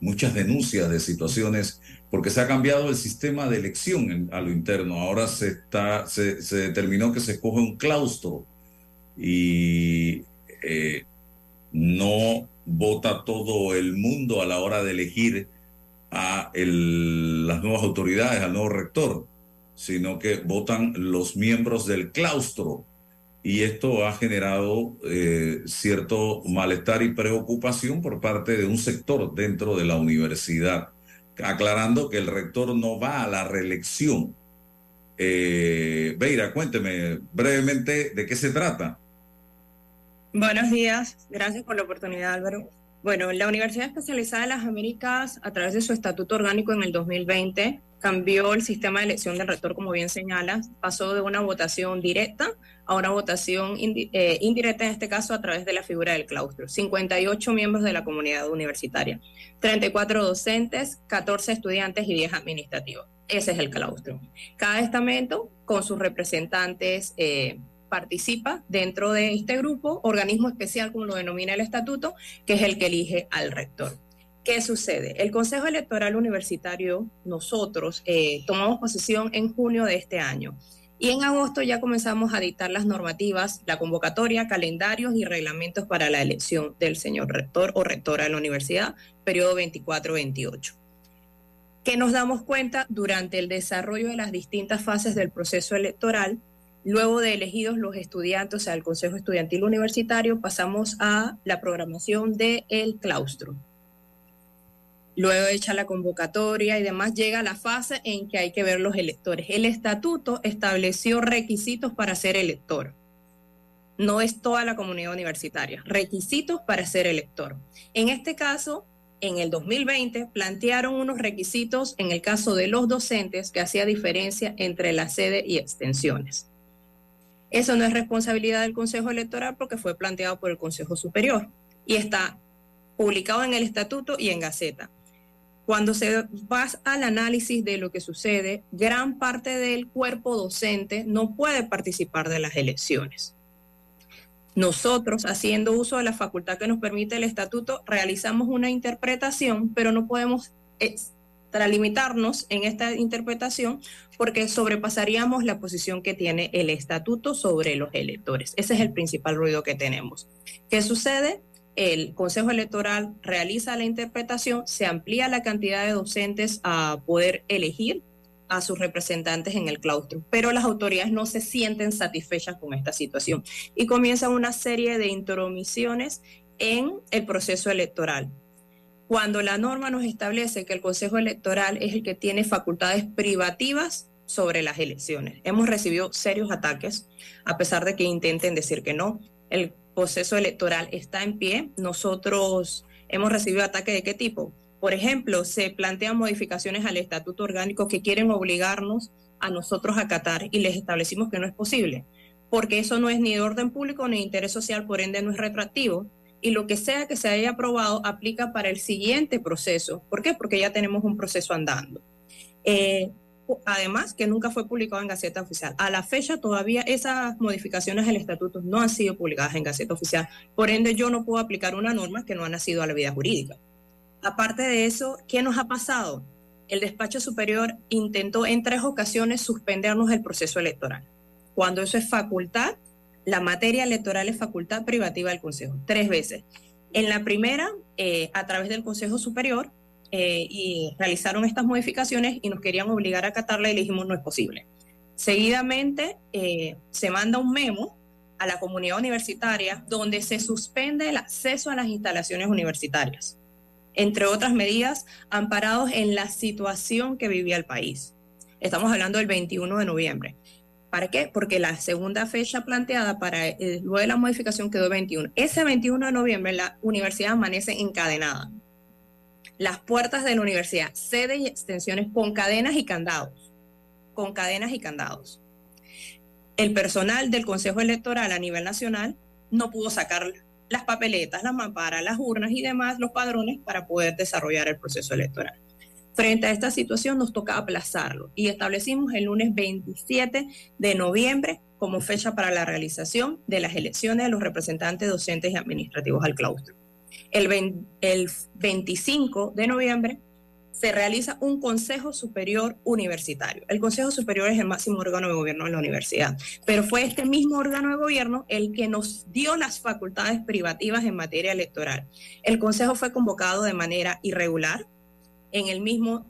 muchas denuncias de situaciones porque se ha cambiado el sistema de elección a lo interno. Ahora se está, se, determinó que se escoge un claustro y eh, no vota todo el mundo a la hora de elegir a las nuevas autoridades, al nuevo rector, sino que votan los miembros del claustro. Y esto ha generado eh, cierto malestar y preocupación por parte de un sector dentro de la universidad. Aclarando que el rector no va a la reelección. Eh, Beira, cuénteme brevemente de qué se trata. Buenos días, gracias por la oportunidad Álvaro. Bueno, la Universidad Especializada de las Américas, a través de su estatuto orgánico en el 2020, cambió el sistema de elección del rector, como bien señalas, pasó de una votación directa a una votación eh, indirecta, en este caso a través de la figura del claustro. 58 miembros de la comunidad universitaria, 34 docentes, 14 estudiantes y 10 administrativos. Ese es el claustro. Cada estamento con sus representantes eh, participa dentro de este grupo, organismo especial como lo denomina el estatuto, que es el que elige al rector. ¿Qué sucede? El Consejo Electoral Universitario, nosotros eh, tomamos posesión en junio de este año y en agosto ya comenzamos a dictar las normativas, la convocatoria, calendarios y reglamentos para la elección del señor rector o rectora de la universidad, periodo 24-28. ¿Qué nos damos cuenta durante el desarrollo de las distintas fases del proceso electoral? Luego de elegidos los estudiantes, o sea, el Consejo Estudiantil Universitario, pasamos a la programación del el claustro. Luego hecha la convocatoria y demás, llega la fase en que hay que ver los electores. El estatuto estableció requisitos para ser elector. No es toda la comunidad universitaria, requisitos para ser elector. En este caso, en el 2020 plantearon unos requisitos en el caso de los docentes que hacía diferencia entre la sede y extensiones. Eso no es responsabilidad del Consejo Electoral porque fue planteado por el Consejo Superior y está publicado en el estatuto y en Gaceta. Cuando se va al análisis de lo que sucede, gran parte del cuerpo docente no puede participar de las elecciones. Nosotros, haciendo uso de la facultad que nos permite el estatuto, realizamos una interpretación, pero no podemos extralimitarnos en esta interpretación porque sobrepasaríamos la posición que tiene el estatuto sobre los electores. Ese es el principal ruido que tenemos. ¿Qué sucede? el Consejo Electoral realiza la interpretación, se amplía la cantidad de docentes a poder elegir a sus representantes en el claustro, pero las autoridades no se sienten satisfechas con esta situación y comienzan una serie de intromisiones en el proceso electoral. Cuando la norma nos establece que el Consejo Electoral es el que tiene facultades privativas sobre las elecciones, hemos recibido serios ataques, a pesar de que intenten decir que no. El proceso electoral está en pie. Nosotros hemos recibido ataques de qué tipo. Por ejemplo, se plantean modificaciones al estatuto orgánico que quieren obligarnos a nosotros a acatar y les establecimos que no es posible, porque eso no es ni de orden público ni interés social, por ende no es retroactivo. Y lo que sea que se haya aprobado aplica para el siguiente proceso. ¿Por qué? Porque ya tenemos un proceso andando. Eh, además que nunca fue publicado en Gaceta Oficial. A la fecha todavía esas modificaciones del estatuto no han sido publicadas en Gaceta Oficial, por ende yo no puedo aplicar una norma que no ha nacido a la vida jurídica. Aparte de eso, ¿qué nos ha pasado? El despacho superior intentó en tres ocasiones suspendernos el proceso electoral. Cuando eso es facultad, la materia electoral es facultad privativa del Consejo, tres veces. En la primera, eh, a través del Consejo Superior, eh, y realizaron estas modificaciones y nos querían obligar a acatarla y dijimos no es posible. Seguidamente eh, se manda un memo a la comunidad universitaria donde se suspende el acceso a las instalaciones universitarias, entre otras medidas amparados en la situación que vivía el país. Estamos hablando del 21 de noviembre. ¿Para qué? Porque la segunda fecha planteada para eh, luego de la modificación quedó 21. Ese 21 de noviembre la universidad amanece encadenada las puertas de la universidad, sede y extensiones con cadenas y candados, con cadenas y candados. El personal del Consejo Electoral a nivel nacional no pudo sacar las papeletas, las mamparas, las urnas y demás, los padrones para poder desarrollar el proceso electoral. Frente a esta situación nos toca aplazarlo y establecimos el lunes 27 de noviembre como fecha para la realización de las elecciones de los representantes docentes y administrativos al claustro. El, el 25 de noviembre se realiza un Consejo Superior Universitario. El Consejo Superior es el máximo órgano de gobierno de la universidad, pero fue este mismo órgano de gobierno el que nos dio las facultades privativas en materia electoral. El Consejo fue convocado de manera irregular. En el mismo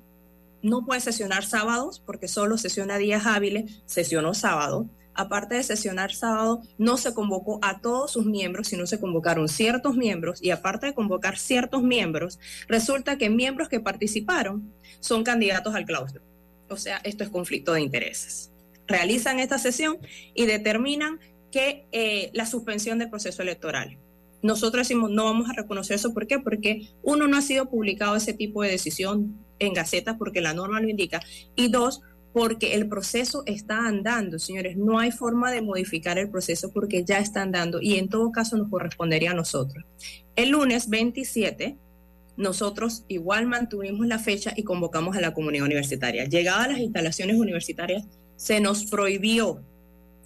no puede sesionar sábados porque solo sesiona días hábiles, sesionó sábado aparte de sesionar sábado, no se convocó a todos sus miembros, sino se convocaron ciertos miembros y aparte de convocar ciertos miembros, resulta que miembros que participaron son candidatos al claustro. O sea, esto es conflicto de intereses. Realizan esta sesión y determinan que eh, la suspensión del proceso electoral. Nosotros decimos, no vamos a reconocer eso. ¿Por qué? Porque uno, no ha sido publicado ese tipo de decisión en Gaceta porque la norma lo indica. Y dos, porque el proceso está andando, señores. No hay forma de modificar el proceso porque ya está andando y en todo caso nos correspondería a nosotros. El lunes 27, nosotros igual mantuvimos la fecha y convocamos a la comunidad universitaria. Llegada a las instalaciones universitarias, se nos prohibió,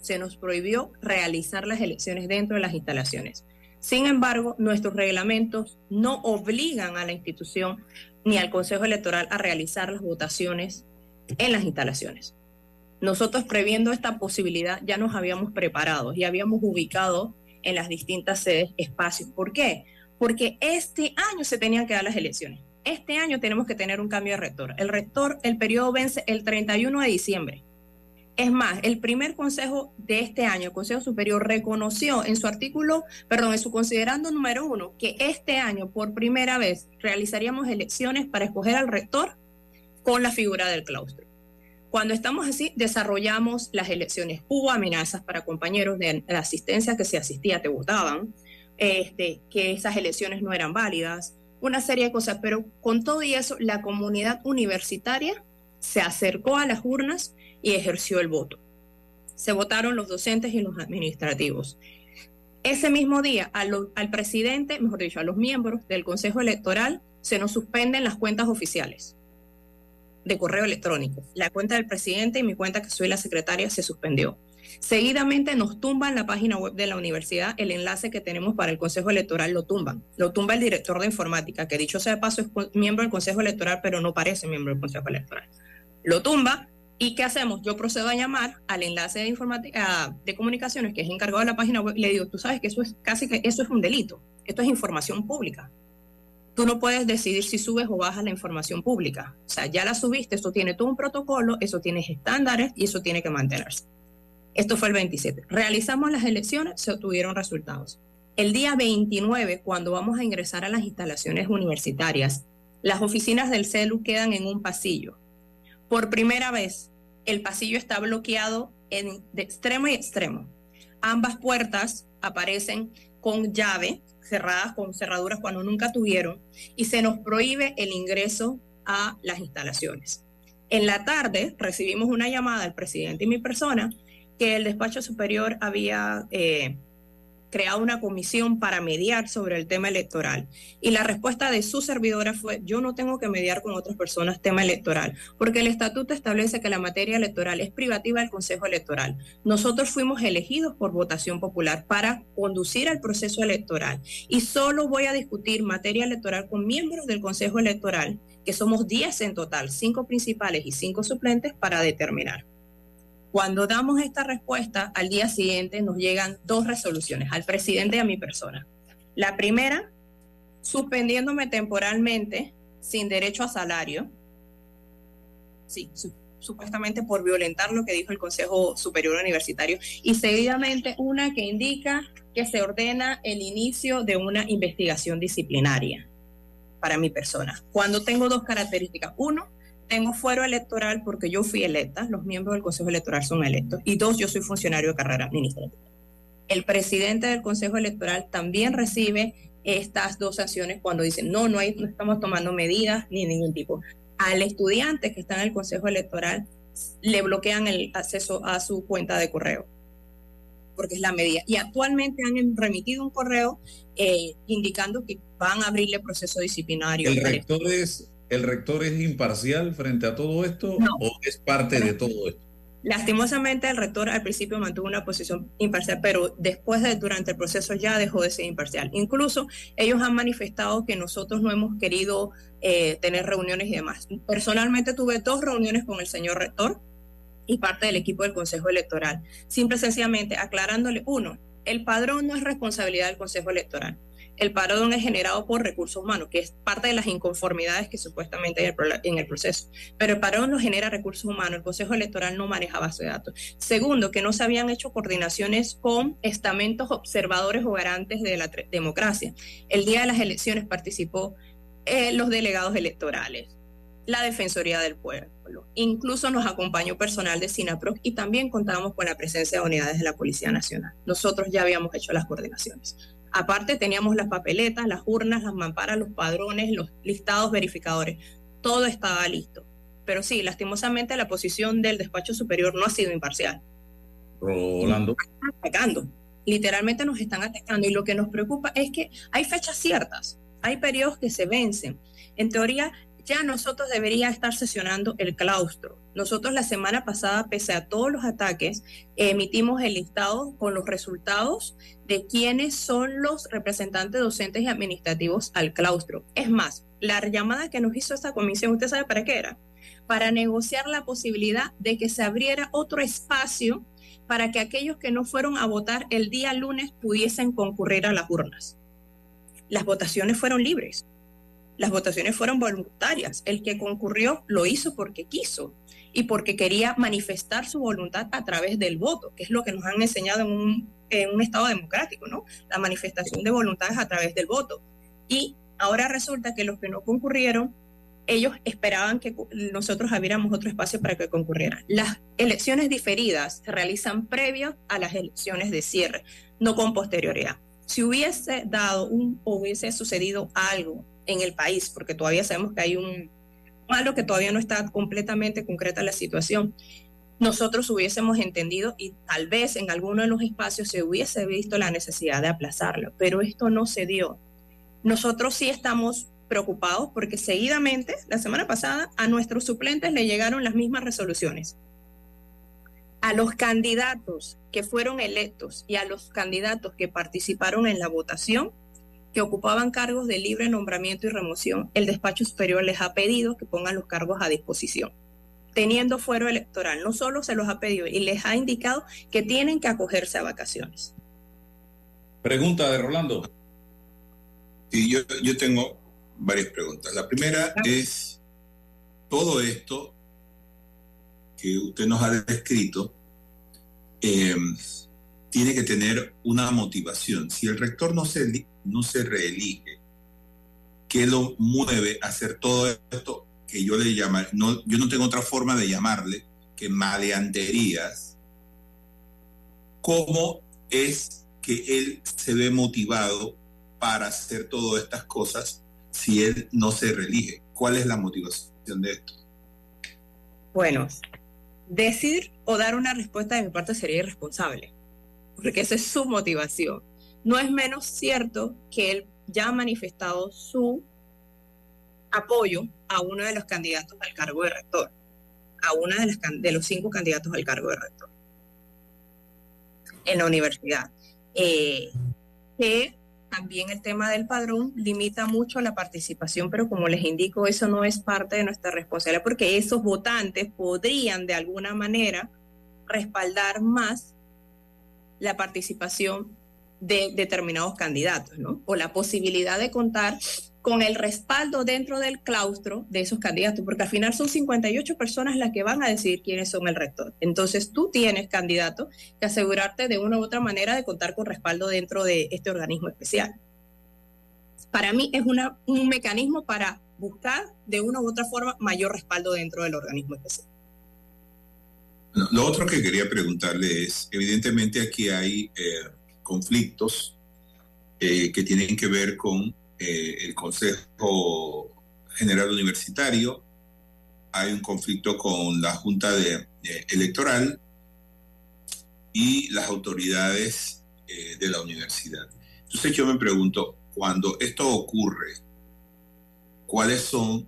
se nos prohibió realizar las elecciones dentro de las instalaciones. Sin embargo, nuestros reglamentos no obligan a la institución ni al Consejo Electoral a realizar las votaciones en las instalaciones. Nosotros previendo esta posibilidad ya nos habíamos preparado y habíamos ubicado en las distintas sedes espacios. ¿Por qué? Porque este año se tenían que dar las elecciones. Este año tenemos que tener un cambio de rector. El rector, el periodo vence el 31 de diciembre. Es más, el primer consejo de este año, el Consejo Superior, reconoció en su artículo, perdón, en su considerando número uno, que este año por primera vez realizaríamos elecciones para escoger al rector con la figura del claustro. Cuando estamos así, desarrollamos las elecciones. Hubo amenazas para compañeros de la asistencia que si asistía te votaban, este, que esas elecciones no eran válidas, una serie de cosas, pero con todo y eso, la comunidad universitaria se acercó a las urnas y ejerció el voto. Se votaron los docentes y los administrativos. Ese mismo día, al, presidente, mejor dicho, a los miembros del Consejo Electoral, se nos suspenden las cuentas oficiales de correo electrónico. La cuenta del presidente y mi cuenta, que soy la secretaria, se suspendió. Seguidamente nos tumban la página web de la universidad, el enlace que tenemos para el Consejo Electoral lo tumban. Lo tumba el director de informática, que dicho sea de paso es miembro del Consejo Electoral, pero no parece miembro del Consejo Electoral. Lo tumba ¿Y qué hacemos? Yo procedo a llamar al enlace de comunicaciones que es encargado de la página web y le digo, tú sabes que eso es casi que eso es un delito. Esto es información pública. Tú no puedes decidir si subes o bajas la información pública. O sea, ya la subiste, eso tiene todo un protocolo, eso tiene estándares y eso tiene que mantenerse. Esto fue el 27. Realizamos las elecciones, se obtuvieron resultados. El día 29, cuando vamos a ingresar a las instalaciones universitarias, las oficinas del CELU quedan en un pasillo. Por primera vez, el pasillo está bloqueado en, de extremo y extremo. Ambas puertas aparecen con llave, cerradas con cerraduras cuando nunca tuvieron, y se nos prohíbe el ingreso a las instalaciones. En la tarde recibimos una llamada del presidente y mi persona que el despacho superior había eh, creado una comisión para mediar sobre el tema electoral. Y la respuesta de su servidora fue, yo no tengo que mediar con otras personas tema electoral, porque el estatuto establece que la materia electoral es privativa del Consejo Electoral. Nosotros fuimos elegidos por votación popular para conducir el proceso electoral y solo voy a discutir materia electoral con miembros del Consejo Electoral, que somos 10 en total, 5 principales y 5 suplentes, para determinar. Cuando damos esta respuesta, al día siguiente nos llegan dos resoluciones, al presidente y a mi persona. La primera, suspendiéndome temporalmente sin derecho a salario, supuestamente por violentar lo que dijo el Consejo Superior Universitario, y seguidamente una que indica que se ordena el inicio de una investigación disciplinaria para mi persona. Cuando tengo dos características. Uno, tengo fuero electoral porque yo fui electa, los miembros del Consejo Electoral son electos, y dos, yo soy funcionario de carrera administrativa. El presidente del Consejo Electoral también recibe estas dos sanciones cuando dicen, no, no, hay, no estamos tomando medidas ni ningún tipo. Al estudiante que está en el Consejo Electoral le bloquean el acceso a su cuenta de correo, porque es la medida. Y actualmente han remitido un correo eh, indicando que van a abrirle proceso disciplinario. El rector es ¿el rector es imparcial frente a todo esto o es parte de todo esto? Lastimosamente el rector al principio mantuvo una posición imparcial, pero después de, durante el proceso ya dejó de ser imparcial. Incluso ellos han manifestado que nosotros no hemos querido eh, tener reuniones y demás. Personalmente tuve dos reuniones con el señor rector y parte del equipo del Consejo Electoral, simple y sencillamente aclarándole, uno, el padrón no es responsabilidad del Consejo Electoral. El paro es generado por recursos humanos, que es parte de las inconformidades que supuestamente hay en el proceso. Pero el paro no genera recursos humanos, el Consejo Electoral no maneja base de datos. Segundo, que no se habían hecho coordinaciones con estamentos observadores o garantes de la democracia. El día de las elecciones participó eh, los delegados electorales, la Defensoría del Pueblo. Incluso nos acompañó personal de SINAPROC y también contábamos con la presencia de unidades de la Policía Nacional. Nosotros ya habíamos hecho las coordinaciones. Aparte teníamos las papeletas, las urnas, las mamparas, los padrones, los listados verificadores. Todo estaba listo. Pero sí, lastimosamente la posición del despacho superior no ha sido imparcial. Rolando. atacando. Literalmente nos están atacando y lo que nos preocupa es que hay fechas ciertas, hay periodos que se vencen. En teoría, ya nosotros debería estar sesionando el claustro. Nosotros la semana pasada, pese a todos los ataques, emitimos el listado con los resultados de quiénes son los representantes docentes y administrativos al claustro. Es más, la llamada que nos hizo esta comisión, ¿usted sabe para qué era? Para negociar la posibilidad de que se abriera otro espacio para que aquellos que no fueron a votar el día lunes pudiesen concurrir a las urnas. Las votaciones fueron libres las votaciones fueron voluntarias. El que concurrió lo hizo porque quiso y porque quería manifestar su voluntad a través del voto, que es lo que nos han enseñado en un, en un Estado democrático, ¿no? La manifestación de voluntades a través del voto. Y ahora resulta que los que no concurrieron, ellos esperaban que nosotros abriéramos otro espacio para que concurrieran. Las elecciones diferidas se realizan previas a las elecciones de cierre, no con posterioridad. Si hubiese dado un, o hubiese sucedido algo en el país, porque todavía sabemos que hay un malo que todavía no está completamente concreta la situación. Nosotros hubiésemos entendido y tal vez en alguno de los espacios se hubiese visto la necesidad de aplazarlo, pero esto no se dio. Nosotros sí estamos preocupados porque seguidamente, la semana pasada, a nuestros suplentes le llegaron las mismas resoluciones. A los candidatos que fueron electos y a los candidatos que participaron en la votación, que ocupaban cargos de libre nombramiento y remoción, el despacho superior les ha pedido que pongan los cargos a disposición. Teniendo fuero electoral, no solo se los ha pedido y les ha indicado que tienen que acogerse a vacaciones. Pregunta de Rolando. Sí, yo, yo tengo varias preguntas. La primera es, todo esto que usted nos ha descrito, eh, tiene que tener una motivación. Si el rector no se, no se reelige, ¿qué lo mueve a hacer todo esto que yo le llamo, no, yo no tengo otra forma de llamarle que maleanterías? ¿Cómo es que él se ve motivado para hacer todas estas cosas si él no se reelige? ¿Cuál es la motivación de esto? Bueno, decir o dar una respuesta de mi parte sería irresponsable porque esa es su motivación. No es menos cierto que él ya ha manifestado su apoyo a uno de los candidatos al cargo de rector, a uno de, de los cinco candidatos al cargo de rector en la universidad. Eh, que también el tema del padrón limita mucho la participación, pero como les indico, eso no es parte de nuestra responsabilidad, porque esos votantes podrían de alguna manera respaldar más la participación de determinados candidatos, ¿no? O la posibilidad de contar con el respaldo dentro del claustro de esos candidatos, porque al final son 58 personas las que van a decidir quiénes son el rector. Entonces tú tienes, candidato, que asegurarte de una u otra manera de contar con respaldo dentro de este organismo especial. Para mí es una, un mecanismo para buscar de una u otra forma mayor respaldo dentro del organismo especial. Lo otro que quería preguntarle es, evidentemente aquí hay eh, conflictos eh, que tienen que ver con eh, el Consejo General Universitario, hay un conflicto con la Junta Electoral y las autoridades de la universidad. Entonces yo me pregunto, cuando esto ocurre, ¿cuáles son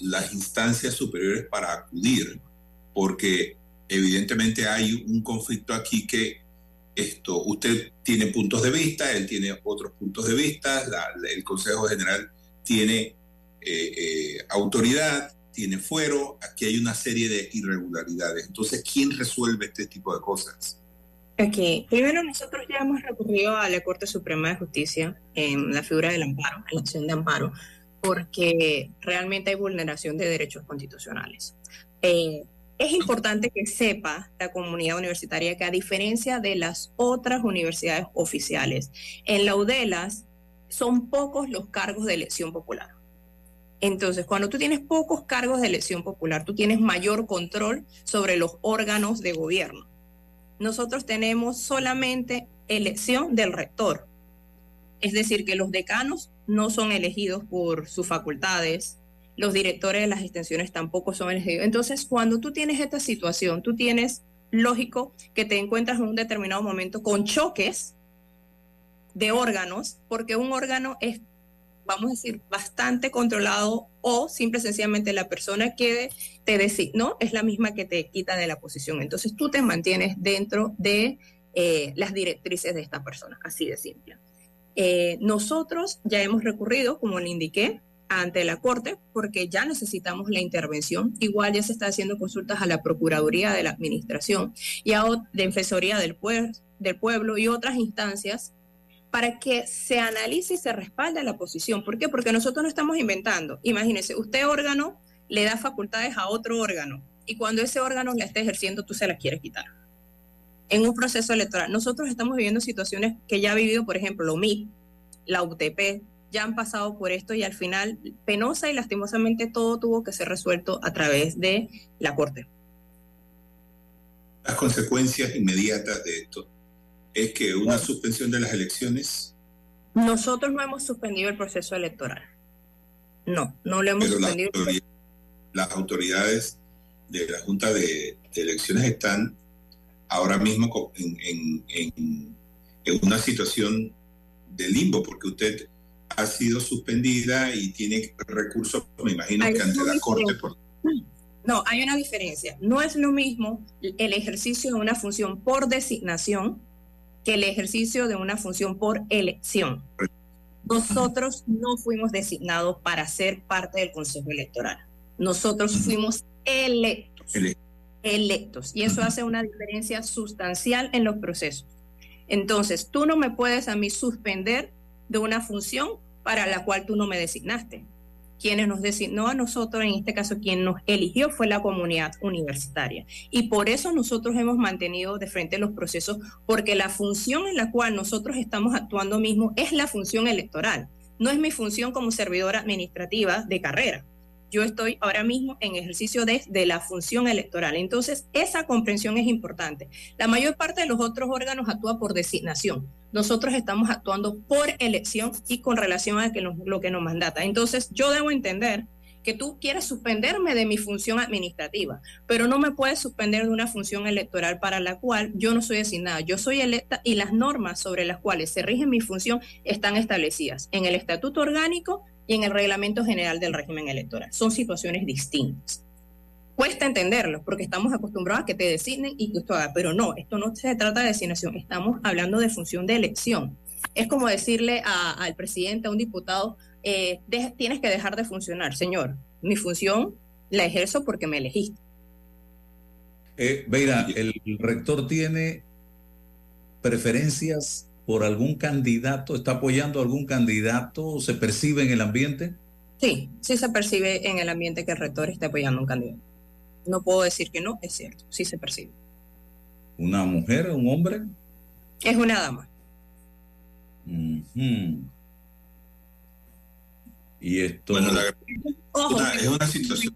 las instancias superiores para acudir? Porque evidentemente hay un conflicto aquí que esto, usted tiene puntos de vista, él tiene otros puntos de vista, el Consejo General tiene eh, eh, autoridad, tiene fuero, aquí hay una serie de irregularidades. Entonces, ¿quién resuelve este tipo de cosas? Aquí, primero nosotros ya hemos recurrido a la Corte Suprema de Justicia en la figura del amparo, en la acción de amparo, porque realmente hay vulneración de derechos constitucionales. Eh, es importante que sepa la comunidad universitaria que a diferencia de las otras universidades oficiales, en la UDELAS son pocos los cargos de elección popular. Entonces, cuando tú tienes pocos cargos de elección popular, tú tienes mayor control sobre los órganos de gobierno. Nosotros tenemos solamente elección del rector. Es decir, que los decanos no son elegidos por sus facultades, los directores de las extensiones tampoco son elegidos. Entonces, cuando tú tienes esta situación, tú tienes lógico que te encuentras en un determinado momento con choques de órganos, porque un órgano es vamos a decir, bastante controlado o simple y sencillamente la persona que te designó es la misma que te quita de la posición. Entonces tú te mantienes dentro de eh, las directrices de esta persona, así de simple. Eh, nosotros ya hemos recurrido, como le indiqué, ante la Corte porque ya necesitamos la intervención. Igual ya se está haciendo consultas a la Procuraduría de la Administración y a la Defensoría del, del Pueblo y otras instancias para que se analice y se respalde la posición. ¿Por qué? Porque nosotros no estamos inventando. Imagínese, usted órgano le da facultades a otro órgano y cuando ese órgano la esté ejerciendo, tú se las quieres quitar. En un proceso electoral. Nosotros estamos viviendo situaciones que ya ha vivido, por ejemplo, la UTP, ya han pasado por esto y al final, penosa y lastimosamente, todo tuvo que ser resuelto a través de la Corte. Las consecuencias inmediatas de esto es que una suspensión de las elecciones. Nosotros no hemos suspendido el proceso electoral. No, no lo hemos suspendido. Las autoridades, de la Junta de, Elecciones están ahora mismo en, en, una situación de limbo, porque usted ha sido suspendida y tiene recursos, me imagino que ante la Corte. Por... No, hay una diferencia. No es lo mismo el ejercicio de una función por designación que el ejercicio de una función por elección. Nosotros no fuimos designados para ser parte del Consejo Electoral. Nosotros fuimos electos. Electos. Y eso hace una diferencia sustancial en los procesos. Entonces, tú no me puedes a mí suspender de una función para la cual tú no me designaste quienes nos designó a nosotros, en este caso quien nos eligió fue la comunidad universitaria. Y por eso nosotros hemos mantenido de frente los procesos, porque la función en la cual nosotros estamos actuando mismo es la función electoral, no es mi función como servidora administrativa de carrera yo estoy ahora mismo en ejercicio de, la función electoral. Entonces, esa comprensión es importante. La mayor parte de los otros órganos actúa por designación. Nosotros estamos actuando por elección y con relación a lo que nos mandata. Entonces, yo debo entender que tú quieres suspenderme de mi función administrativa, pero no me puedes suspender de una función electoral para la cual yo no soy designada. Yo soy electa y las normas sobre las cuales se rige mi función están establecidas en el estatuto orgánico y en el reglamento general del régimen electoral. Son situaciones distintas. Cuesta entenderlo porque estamos acostumbrados a que te designen y que esto haga, pero no, esto no se trata de designación, estamos hablando de función de elección. Es como decirle al presidente, a un diputado, eh, tienes que dejar de funcionar, señor. Mi función la ejerzo porque me elegiste. Eh, Veira, ¿el rector tiene preferencias por algún candidato? ¿Está apoyando a algún candidato? ¿Se percibe en el ambiente? Sí, sí se percibe en el ambiente que el rector está apoyando a un candidato. No puedo decir que no, es cierto, sí se percibe. ¿Una mujer, un hombre? Es una dama. Y esto. Bueno, es una situación.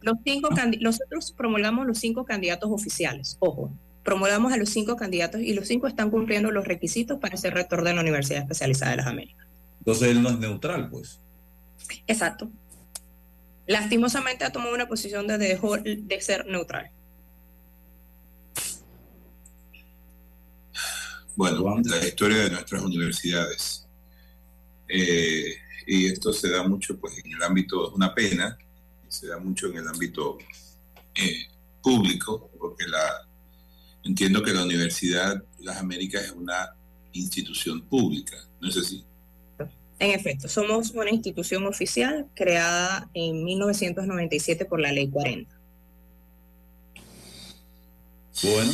Los cinco nosotros promulgamos los cinco candidatos oficiales. Ojo, promulgamos a los cinco candidatos y los cinco están cumpliendo los requisitos para ser rector de la Universidad Especializada de las Américas. Entonces él no es neutral, pues. Exacto. Lastimosamente ha tomado una posición de dejó de ser neutral. Bueno, la historia de nuestras universidades. Eh, y esto se da mucho pues en el ámbito, es una pena, se da mucho en el ámbito eh, público, porque la, Entiendo que la Universidad de las Américas es una institución pública, ¿no es así? En efecto, somos una institución oficial creada en 1997 por la Ley 40. Bueno.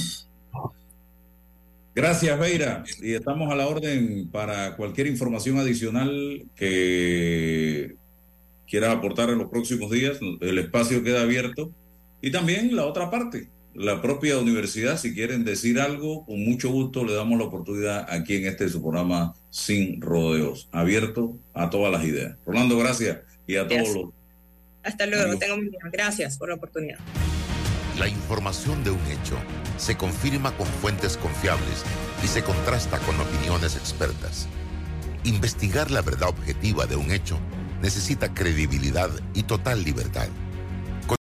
Gracias, Beira. Y estamos a la orden para cualquier información adicional que quiera aportar en los próximos días. El espacio queda abierto. Y también la otra parte, la propia universidad, si quieren decir algo, con mucho gusto le damos la oportunidad aquí en este su programa Sin Rodeos, abierto a todas las ideas. Rolando, gracias. Y a todos los... Hasta luego, tengo un día. Gracias por la oportunidad. La información de un hecho se confirma con fuentes confiables y se contrasta con opiniones expertas. Investigar la verdad objetiva de un hecho necesita credibilidad y total libertad